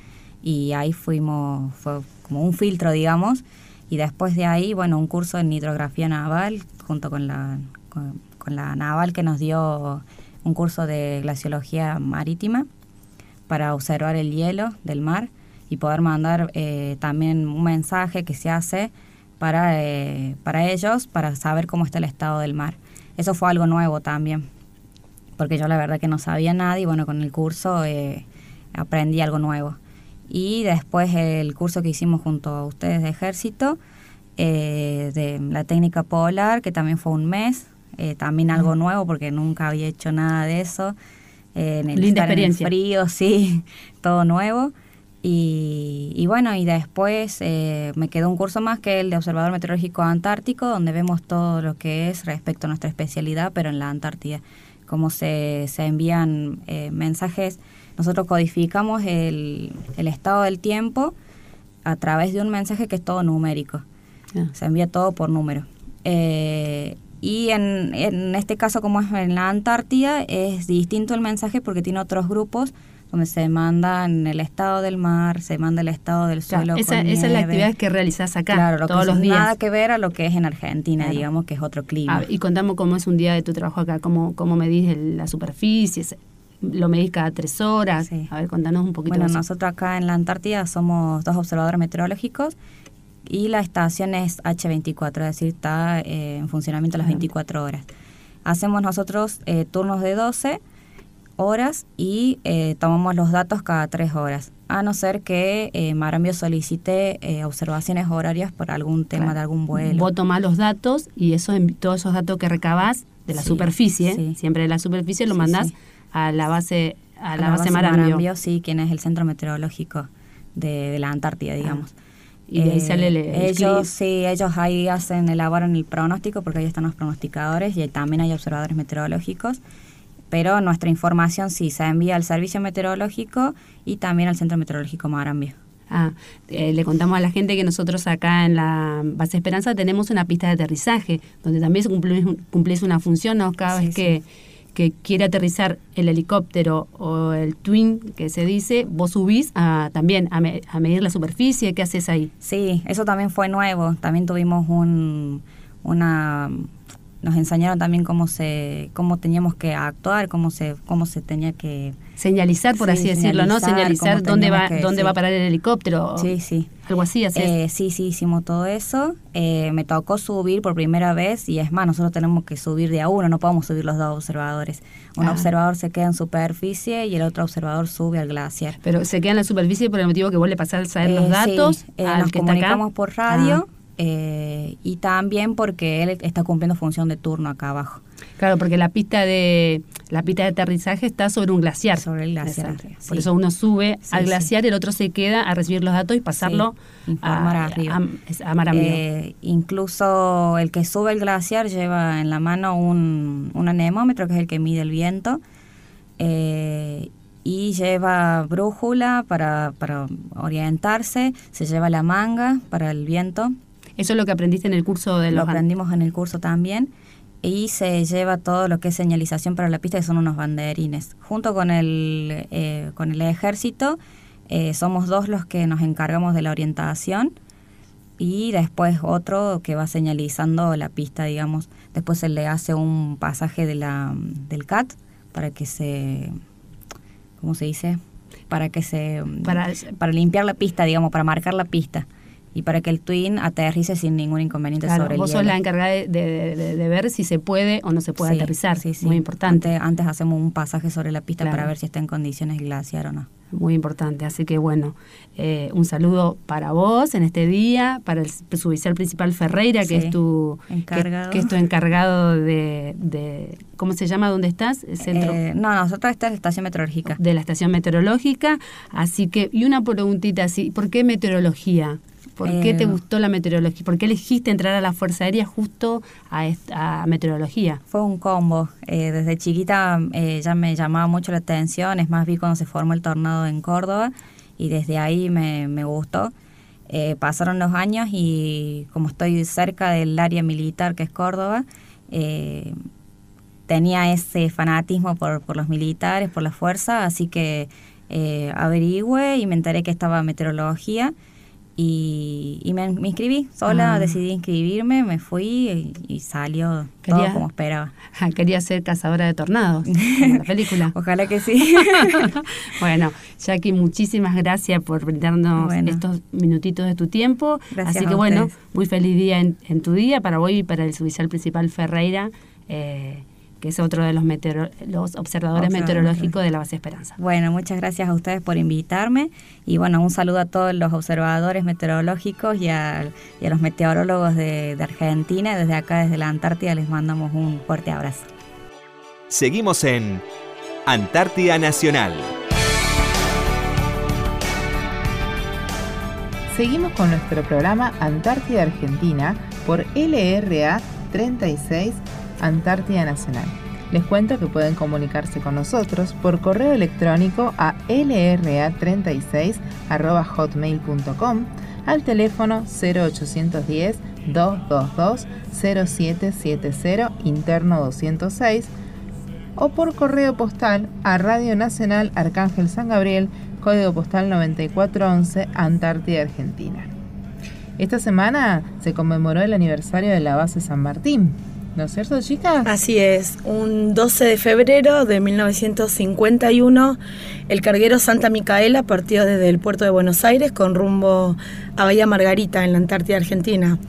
y ahí fuimos, fue como un filtro, digamos, y después de ahí, bueno, un curso en hidrografía naval junto con la, con, la naval que nos dio un curso de glaciología marítima para observar el hielo del mar y poder mandar eh, también un mensaje que se hace para, eh, para ellos, para saber cómo está el estado del mar. Eso fue algo nuevo también, porque yo la verdad que no sabía nada y bueno, con el curso eh, aprendí algo nuevo. Y después el curso que hicimos junto a ustedes de ejército, eh, de la técnica polar, que también fue un mes, eh, también algo nuevo porque nunca había hecho nada de eso. Eh, en el Linda estar en el experiencia. frío, sí, todo nuevo. Y, y bueno, y después eh, me quedó un curso más que el de Observador Meteorológico Antártico, donde vemos todo lo que es respecto a nuestra especialidad, pero en la Antártida. Cómo se, se envían eh, mensajes. Nosotros codificamos el, el estado del tiempo a través de un mensaje que es todo numérico. Ah. Se envía todo por número. Eh, y en, en este caso, como es en la Antártida, es distinto el mensaje porque tiene otros grupos donde se mandan el estado del mar, se manda el estado del Claro, suelo. esa, es la actividad que realizás acá Claro, lo todos que los días. Nada que ver a lo que es en Argentina, Claro. digamos, que es otro clima. Ah, y contamos cómo es un día de tu trabajo acá, cómo, cómo medís el- la superficie, lo medís cada tres horas. Sí. A ver, contanos un poquito Bueno, nosotros acá en la Antártida somos dos observadores meteorológicos y la estación es H24, es decir, está eh, en funcionamiento las 24 horas. Hacemos nosotros eh, turnos de 12 horas y eh, tomamos los datos cada 3 horas, a no ser que eh, Marambio solicite eh, observaciones horarias por algún tema Claro. de algún vuelo. Vos tomás los datos y eso, en- todos esos datos que recabás de la Sí, superficie, sí. siempre de la superficie, lo Sí, mandás. A la base a la, base, Marambio. sí, quien es el centro meteorológico de, de la Antártida, digamos. Ah. Y de ahí Eh, sale el- el ellos, clip. sí, ellos ahí hacen, elaboran el pronóstico porque ahí están los pronosticadores y también hay observadores meteorológicos. Pero nuestra información sí se envía al servicio meteorológico y también al centro meteorológico Marambio. Ah, eh, le contamos a la gente que nosotros acá en la base Esperanza tenemos una pista de aterrizaje, donde también cumplís, cumplís una función, ¿no? Cada Sí, vez que, que quiere aterrizar el helicóptero o el twin, que se dice, vos subís a, también a, me- a medir la superficie, ¿qué haces ahí? Sí, eso también fue nuevo. También tuvimos un, una nos enseñaron también cómo se cómo teníamos que actuar, cómo se cómo se tenía que Señalizar, por Sí, así decirlo, ¿no? señalizar, dónde va, que- dónde sí. va a parar el helicóptero. Sí, sí. Algo así, haces. Eh, sí, sí, hicimos todo eso. Eh, me tocó subir por primera vez y es más, nosotros tenemos que subir de a uno, no podemos subir los dos observadores. Un Ah. observador se queda en superficie y el otro observador sube al glaciar. Pero se queda en la superficie por el motivo que vos le pasás a los Eh, datos sí, eh, al nos que está acá. comunicamos por radio Ah. Eh, y también porque él está cumpliendo función de turno acá abajo. Claro, porque la pista de la pista de aterrizaje está sobre un glaciar. Sobre el glaciar, sí. Por eso uno sube Sí, al sí. glaciar, el otro se queda a recibir los datos y pasarlo Sí, a, arriba. a, a Marambio. Eh, incluso el que sube el glaciar lleva en la mano un, un anemómetro, que es el que mide el viento, eh, y lleva brújula para, para orientarse, se lleva la manga para el viento, Eso es lo que aprendiste en el curso de lo los an- aprendimos en el curso también, y se lleva todo lo que es señalización para la pista, que son unos banderines. Junto con el, eh, con el ejército, eh, somos dos los que nos encargamos de la orientación y después otro que va señalizando la pista, digamos. Después se le hace un pasaje de la, del CAT para que se, ¿cómo se dice? Para que se, Para- para limpiar la pista, digamos, para marcar la pista. Y para que el twin aterrice sin ningún inconveniente Claro, sobre el vos sos la encargada de, de- de- de ver si se puede o no se puede Sí, aterrizar. sí, sí. Muy importante. Antes, antes hacemos un pasaje sobre la pista Claro. para ver si está en condiciones glaciar o no. Muy importante. Así que bueno, eh, un saludo para vos en este día, para el suboficial principal Ferreira, que es tu que- encargado. Que, es tu encargado de, ¿cómo se llama? ¿Dónde estás? El centro Eh, no, nosotros esta es la estación meteorológica. de la estación meteorológica. Así que, y una preguntita así, ¿por qué meteorología? ¿Por qué Eh, te gustó la meteorología? ¿Por qué elegiste entrar a la Fuerza Aérea justo a, meteorología? Fue un combo. Eh, desde chiquita eh, ya me llamaba mucho la atención. Es más, vi cuando se formó el tornado en Córdoba y desde ahí me, me gustó. Eh, pasaron los años y como estoy cerca del área militar que es Córdoba, eh, tenía ese fanatismo por, por los militares, por la fuerza, así que eh, averigüé y me enteré que estaba meteorología y, y me, me inscribí sola, Ah. decidí inscribirme, me fui y, y salió Quería- todo como esperaba. Quería ser cazadora de tornados, como la película. Ojalá que sí. bueno, Jackie, muchísimas gracias por brindarnos Bueno. estos minutitos de tu tiempo. Gracias Así que bueno, muy feliz día en, en tu día para hoy y para el suboficial principal Ferreira, eh, que es otro de los, meteoro- los observadores meteorológicos de la base Esperanza. Bueno, muchas gracias a ustedes por invitarme y bueno, un saludo a todos los observadores meteorológicos y a, y a los meteorólogos de, de Argentina. Desde acá, desde la Antártida, les mandamos un fuerte abrazo. Seguimos en Antártida Nacional. Seguimos con nuestro programa Antártida Argentina por LRA 36 Antártida Nacional. Les cuento que pueden comunicarse con nosotros por correo electrónico a lra36@hotmail.com al teléfono 0810 222 0770 interno 206 o por correo postal a Radio Nacional Arcángel San Gabriel, código postal 9411, Antártida, Argentina. Esta semana se conmemoró el aniversario de la base San Martín, ¿no es cierto, chicas? Así es, un 12 de febrero de 1951, el carguero Santa Micaela partió desde el puerto de Buenos Aires con rumbo a Bahía Margarita, en la Antártida Argentina.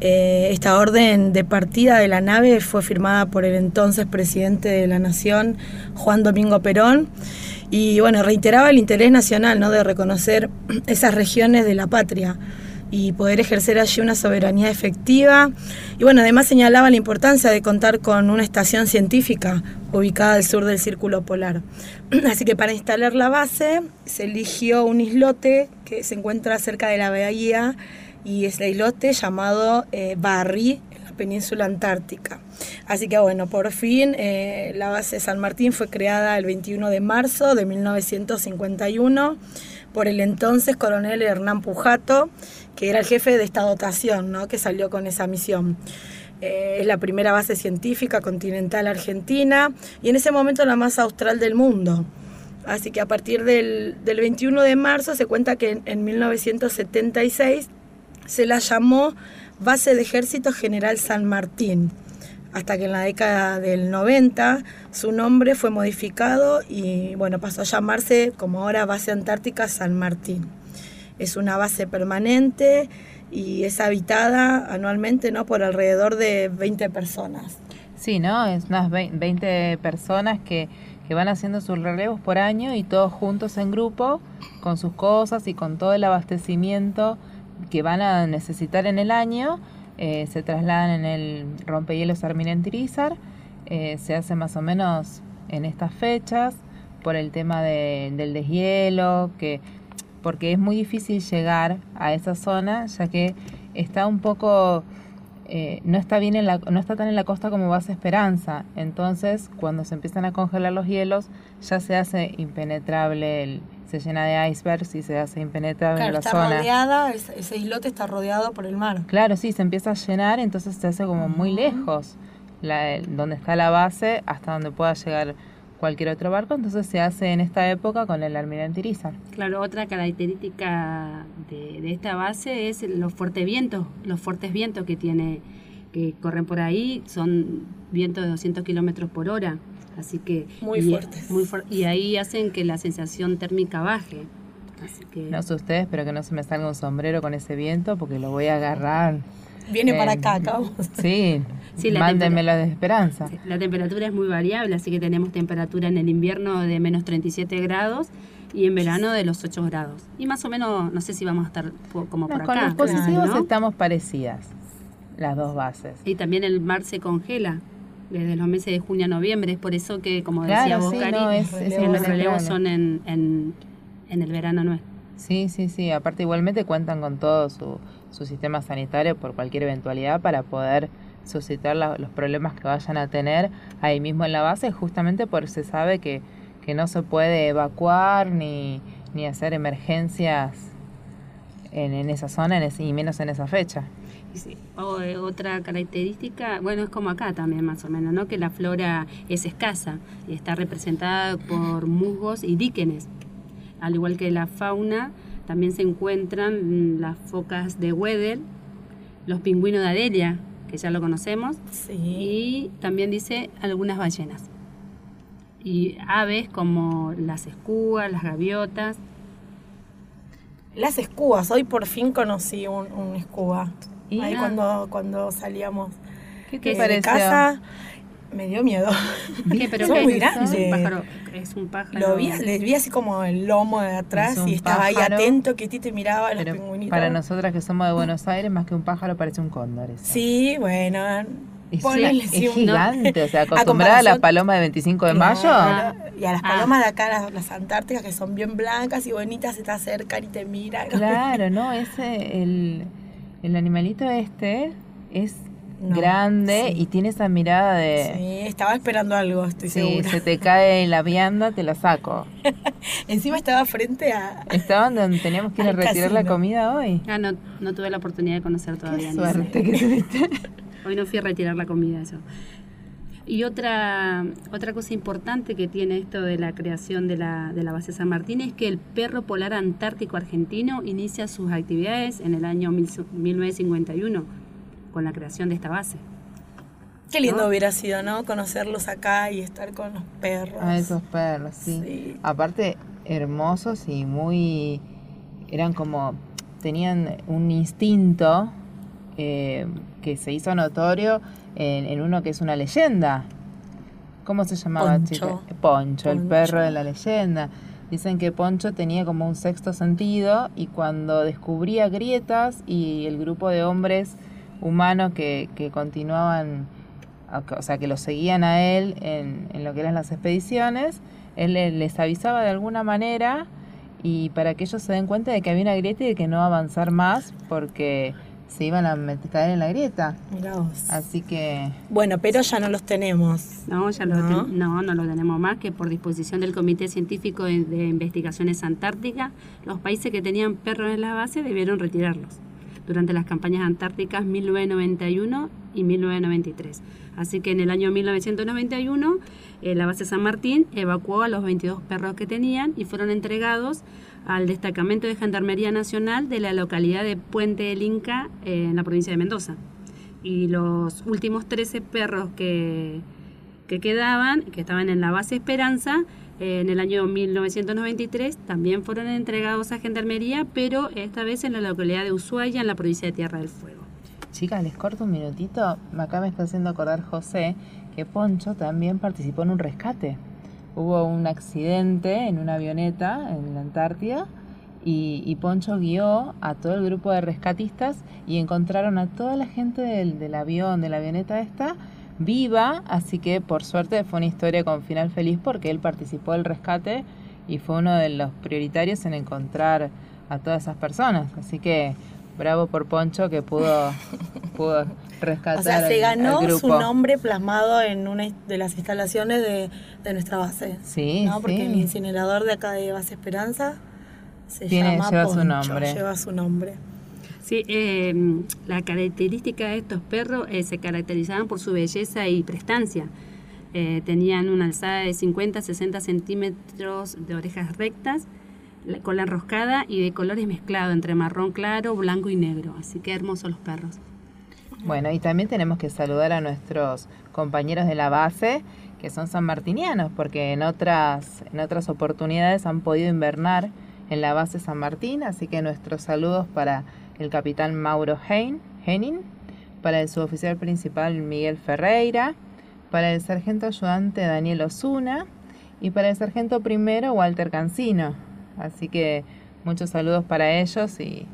Eh, esta orden de partida de la nave fue firmada por el entonces presidente de la Nación, Juan Domingo Perón, y bueno, reiteraba el interés nacional ¿no? de reconocer esas regiones de la patria y poder ejercer allí una soberanía efectiva. Y bueno, además señalaba la importancia de contar con una estación científica ubicada al sur del Círculo Polar. Así que para instalar la base se eligió un islote que se encuentra cerca de la bahía y es el islote llamado eh, Barry en la península antártica. Así que bueno, por fin eh, la base San Martín fue creada el 21 de marzo de 1951 por el entonces coronel Hernán Pujato, que era el jefe de esta dotación, ¿no? que salió con esa misión. Eh, es la primera base científica continental argentina y en ese momento la más austral del mundo. Así que a partir del, del 21 de marzo se cuenta que en, en 1976 se la llamó Base de Ejército General San Martín, hasta que en la década del 90 su nombre fue modificado y bueno, pasó a llamarse como ahora Base Antártica San Martín. Es una base permanente y es habitada anualmente ¿no? por alrededor de 20 personas. Sí, ¿no? Es unas vei- 20 personas que, que van haciendo sus relevos por año y todos juntos en grupo, con sus cosas y con todo el abastecimiento que van a necesitar en el año, eh, se trasladan en el rompehielos Arminent Irizar, eh, se hace más o menos en estas fechas por el tema de- del deshielo, que porque es muy difícil llegar a esa zona, ya que está un poco eh, no está bien en la, no está tan en la costa como base Esperanza. Entonces, cuando se empiezan a congelar los hielos, ya se hace impenetrable, el- se llena de icebergs y se hace impenetrable Claro, la está zona. rodeada, ese, ese islote está rodeado por el mar. Claro, sí, se empieza a llenar, entonces se hace como muy lejos la, donde está la base hasta donde pueda llegar cualquier otro barco. Entonces se hace en esta época con el almirante Irizar. Claro, otra característica de, de esta base es los fuertes vientos, los fuertes vientos que tiene, que corren por ahí, son vientos de 200 kilómetros por hora, así que Muy y, fuertes. muy y ahí hacen que la sensación térmica baje. Así que No sé ustedes, espero que no se me salga un sombrero con ese viento porque lo voy a agarrar. Viene para Eh, acá, acá. vamos. Sí, Sí, la mándenmelo de esperanza. Sí, La temperatura es muy variable, así que tenemos temperatura en el invierno de menos 37 grados y en verano de los 8 grados. Y más o menos, no sé si vamos a estar como No, por con acá. los positivos ¿no? estamos parecidas, las dos bases. Y también el mar se congela desde los meses de junio a noviembre. Es por eso que, como decía vos, sí, Cari, no, es- es los relevos son en, en, en el verano nuestro. Sí, sí, sí. Aparte igualmente cuentan con todo su, su sistema sanitario por cualquier eventualidad para poder suscitar la- los problemas que vayan a tener ahí mismo en la base, justamente porque se sabe que, que no se puede evacuar ni, ni hacer emergencias en, en esa zona en ese- y menos en esa fecha. Sí, o, eh, otra característica, bueno, es como acá también más o menos, ¿no? Que la flora es escasa y está representada por musgos y líquenes. Al igual que la fauna, también se encuentran mm, las focas de Weddell, los pingüinos de Adelia, que ya lo conocemos, Sí. y también dice algunas ballenas. Y aves como las escúas, las gaviotas. Las escubas, hoy por fin conocí un, un escuba. ¿Y? Ahí Ah. cuando, cuando salíamos ¿Qué ¿Qué te es? de casa, me dio miedo. ¿Qué? ¿Pero Son qué muy es? grandes. Es un pájaro. Es un pájaro. Lo vi, le vi así como el lomo de atrás Es y estaba ahí pájaro, atento, quietito y miraba a los pingüinitos. para nosotras que somos de Buenos Aires, más que un pájaro parece un cóndor. eso. Sí, bueno. Es, ponele es sí un- gigante, o sea, acostumbrada a la paloma de 25 de mayo. Y a las Ah. palomas de acá, las, las antárticas, que son bien blancas y bonitas, se te acercan y te miran. Claro, no, ese, el, el animalito este es No, grande sí. y tiene esa mirada de, Sí, estaba esperando algo, estoy sí, segura. se te cae la vianda, te la saco. Encima estaba frente a... Estaban donde teníamos que ir a retirar la comida hoy. Ah, no, no tuve la oportunidad de conocer todavía. Qué no sé. suerte que tuviste. Hoy no fui a retirar la comida, eso. Y otra, otra cosa importante que tiene esto de la creación de la, de la base San Martín es que el perro polar antártico argentino inicia sus actividades en el año mil- 1951 con la creación de esta base. Qué lindo ¿No? hubiera sido, ¿no? Conocerlos acá y estar con los perros. A esos perros, sí. Sí. Aparte, hermosos y muy. Eran como. Tenían un instinto eh, que se hizo notorio en, en uno que es una leyenda. ¿Cómo se llamaba, Poncho. Poncho, el perro de la leyenda. Dicen que Poncho tenía como un sexto sentido y cuando descubría grietas y el grupo de hombres humanos que, que continuaban, o sea, que lo seguían a él en, en lo que eran las expediciones, él le- les avisaba de alguna manera y para que ellos se den cuenta de que había una grieta y de que no avanzar más porque se iban a caer en la grieta. Mirá vos. Así que Bueno, pero ya no los tenemos. No, ya lo No. ten- no, no lo tenemos más que por disposición del Comité Científico de, de Investigaciones Antárticas, los países que tenían perros en la base debieron retirarlos durante las campañas antárticas 1991 y 1993. Así que en el año 1991 eh, la base San Martín evacuó a los 22 perros que tenían y fueron entregados al destacamento de Gendarmería Nacional de la localidad de Puente del Inca eh, en la provincia de Mendoza. Y los últimos 13 perros que, que quedaban, que estaban en la base Esperanza, eh, en el año 1993 también fueron entregados a Gendarmería, pero esta vez en la localidad de Ushuaia, en la provincia de Tierra del Fuego. Chicas, les corto un minutito. Acá me está haciendo acordar José que Poncho también participó en un rescate. Hubo un accidente en una avioneta en la Antártida y, Poncho guió a todo el grupo de rescatistas y encontraron a toda la gente del, del avión, de la avioneta esta, viva. Así que por suerte fue una historia con final feliz porque él participó del rescate y fue uno de los prioritarios en encontrar a todas esas personas. Así que bravo por Poncho que pudo, pudo rescatar O sea, se al- al ganó su nombre plasmado en una de las instalaciones de, de nuestra base. Sí, ¿no? Porque sí. el incinerador de acá de Base Esperanza se Tiene- llama lleva su Poncho, nombre. Lleva su nombre. Sí, eh, la característica de estos perros eh, se caracterizaban por su belleza y prestancia. Eh, tenían una alzada de 50 60 centímetros de orejas rectas, cola enroscada y de colores mezclados entre marrón claro, blanco y negro. Así que hermosos los perros. Bueno, y también tenemos que saludar a nuestros compañeros de la base, que son sanmartinianos, porque en otras, en otras oportunidades han podido invernar en la base San Martín, así que nuestros saludos para el capitán Mauro Hein, Henning, para el suboficial principal Miguel Ferreira, para el sargento ayudante Daniel Osuna y para el sargento primero Walter Cancino. Así que muchos saludos para ellos y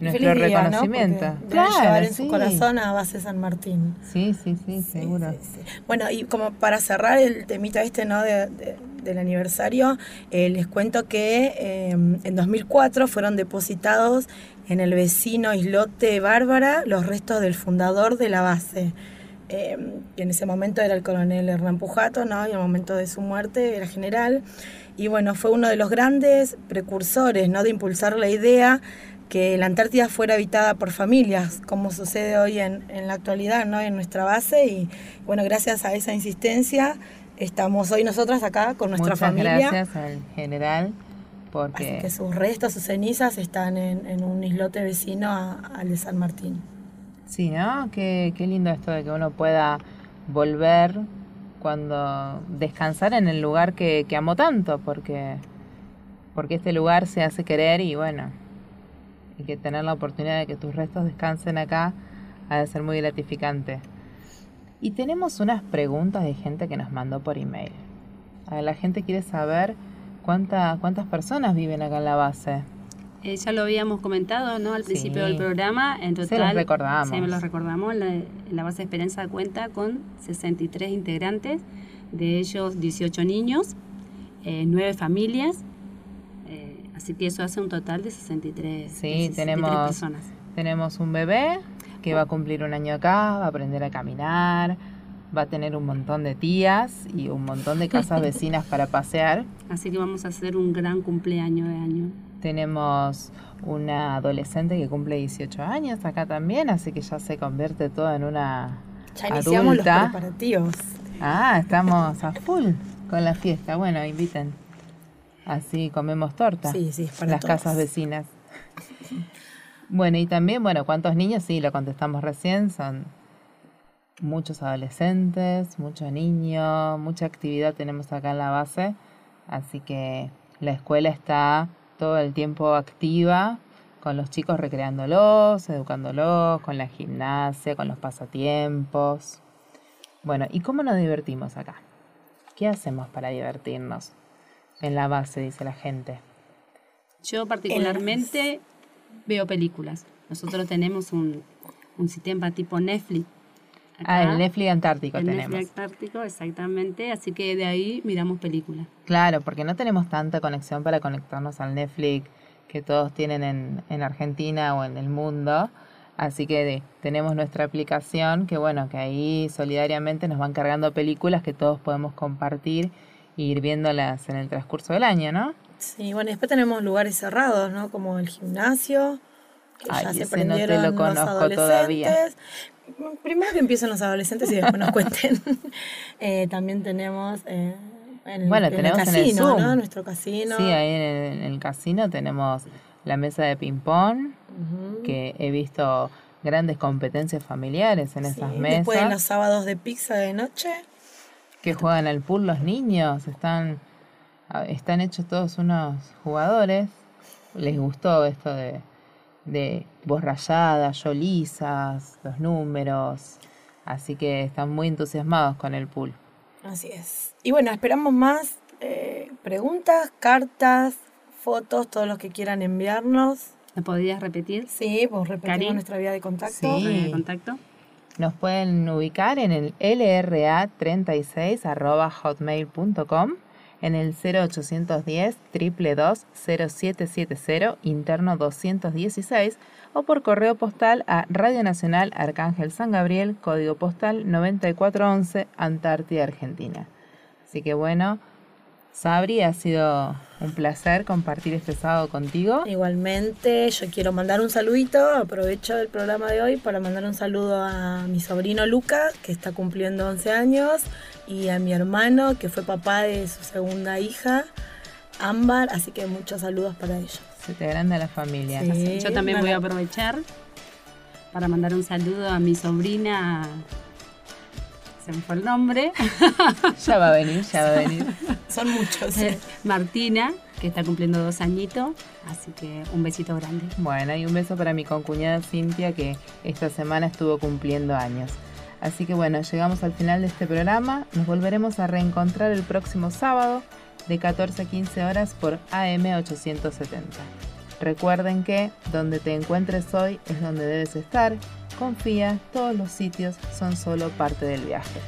nuestro Feliz día, ¿no? reconocimiento. Deben llevar en sí. su corazón a base San Martín. Sí, sí, sí, seguro. Sí, sí. Bueno, y como para cerrar el temita este, ¿no? De, de- del aniversario, eh, les cuento que eh, en 2004 fueron depositados en el vecino islote Bárbara los restos del fundador de la base. eh, que en ese momento era el coronel Hernán Pujato, ¿no? Y al momento de su muerte era general. Y bueno, fue uno de los grandes precursores, ¿no? De impulsar la idea que la Antártida fuera habitada por familias, como sucede hoy en, en la actualidad, ¿no? En nuestra base. Y bueno, gracias a esa insistencia, estamos hoy nosotras acá con nuestra Muchas familia. gracias al general Así porque que sus restos, sus cenizas están en, en un islote vecino al de San Martín. sí, ¿no? Qué, qué lindo esto de que uno pueda volver cuando descansar en el lugar que, amó tanto, porque, porque este lugar se hace querer y bueno, y que tener la oportunidad de que tus restos descansen acá ha de ser muy gratificante. Y tenemos unas preguntas de gente que nos mandó por email. La gente quiere saber cuánta, cuántas personas viven acá en la base. Eh, ya lo habíamos comentado, ¿no? Al Sí. principio del programa. En Se los total, recordamos. Sí, me los recordamos. La, la base de Esperanza cuenta con 63 integrantes, de ellos 18 niños, eh, 9 familias. eh, así que eso hace un total de 63, Sí, de 63 tenemos- personas. Tenemos un bebé que va a cumplir un año acá, va a aprender a caminar, va a tener un montón de tías y un montón de casas vecinas para pasear. Así que vamos a hacer un gran cumpleaños de año. Tenemos una adolescente que cumple 18 años acá también, así que ya se convierte todo en una Ya iniciamos adulta. los preparativos. Ah, estamos a full con la fiesta. Bueno, inviten. Así comemos torta. Sí, sí, para Las todos. casas vecinas. Bueno, y también, bueno, ¿cuántos niños? Sí, lo contestamos recién, son muchos adolescentes, muchos niños, mucha actividad tenemos acá en la base, así que la escuela está todo el tiempo activa con los chicos recreándolos, educándolos, con la gimnasia, con los pasatiempos. Bueno, ¿y cómo nos divertimos acá? ¿Qué hacemos para divertirnos? En la base, dice la gente. Yo particularmente veo películas. Nosotros tenemos un, un sistema tipo Netflix. Ah, el Netflix Antártico El tenemos. Netflix Antártico, exactamente. Así que de ahí miramos películas. Claro, porque no tenemos tanta conexión para conectarnos al Netflix que todos tienen en, en Argentina o en el mundo. Así que de- tenemos nuestra aplicación que bueno, que ahí solidariamente nos van cargando películas que todos podemos compartir e ir viéndolas en el transcurso del año, ¿no? Sí, bueno, después tenemos lugares cerrados, ¿no? Como el gimnasio, que Ay, ya se ese no te lo los conozco todavía. Primero que empiecen los adolescentes y después nos cuenten. Eh, también tenemos eh, el- Bueno, en tenemos el en el casino, Zoom. ¿no? Nuestro casino. Sí, ahí en el, en el casino tenemos la mesa de ping-pong, que he visto grandes competencias familiares en Sí, esas Después en los mesas. sábados de pizza de noche. que juegan al pool los niños, están, están hechos todos unos jugadores. Les gustó esto de, de voz rayada, yo lisas, los números, así que están muy entusiasmados con el pool. Así es. Y bueno, esperamos más eh, preguntas, cartas, fotos, todos los que quieran enviarnos. ¿Me podrías repetir? Sí, pues repetimos nuestra vía de contacto. Sí. Eh, contacto. Nos pueden ubicar en el lra36 en el 0810 222 0770 interno 216 o por correo postal a Radio Nacional Arcángel San Gabriel, código postal 9411, Antártida, Argentina. Así que bueno, Sabri, ha sido un placer compartir este sábado contigo. Igualmente, yo quiero mandar un saludito, aprovecho el programa de hoy para mandar un saludo a mi sobrino Luca, que está cumpliendo 11 años, y a mi hermano, que fue papá de su segunda hija, Ámbar, así que muchos saludos para ellos. Se te agranda la familia. Sí. Yo también voy a aprovechar para mandar un saludo a mi sobrina se me fue el nombre. Ya va a venir, ya va a venir. Son muchos. Eh, Martina, que está cumpliendo dos añitos, así que un besito grande. Bueno, y un beso para mi concuñada Cintia que esta semana estuvo cumpliendo años. Así que bueno, llegamos al final de este programa. Nos volveremos a reencontrar el próximo sábado de 14 a 15 horas por AM 870. Recuerden que donde te encuentres hoy es donde debes estar. Confía, todos los sitios son solo parte del viaje.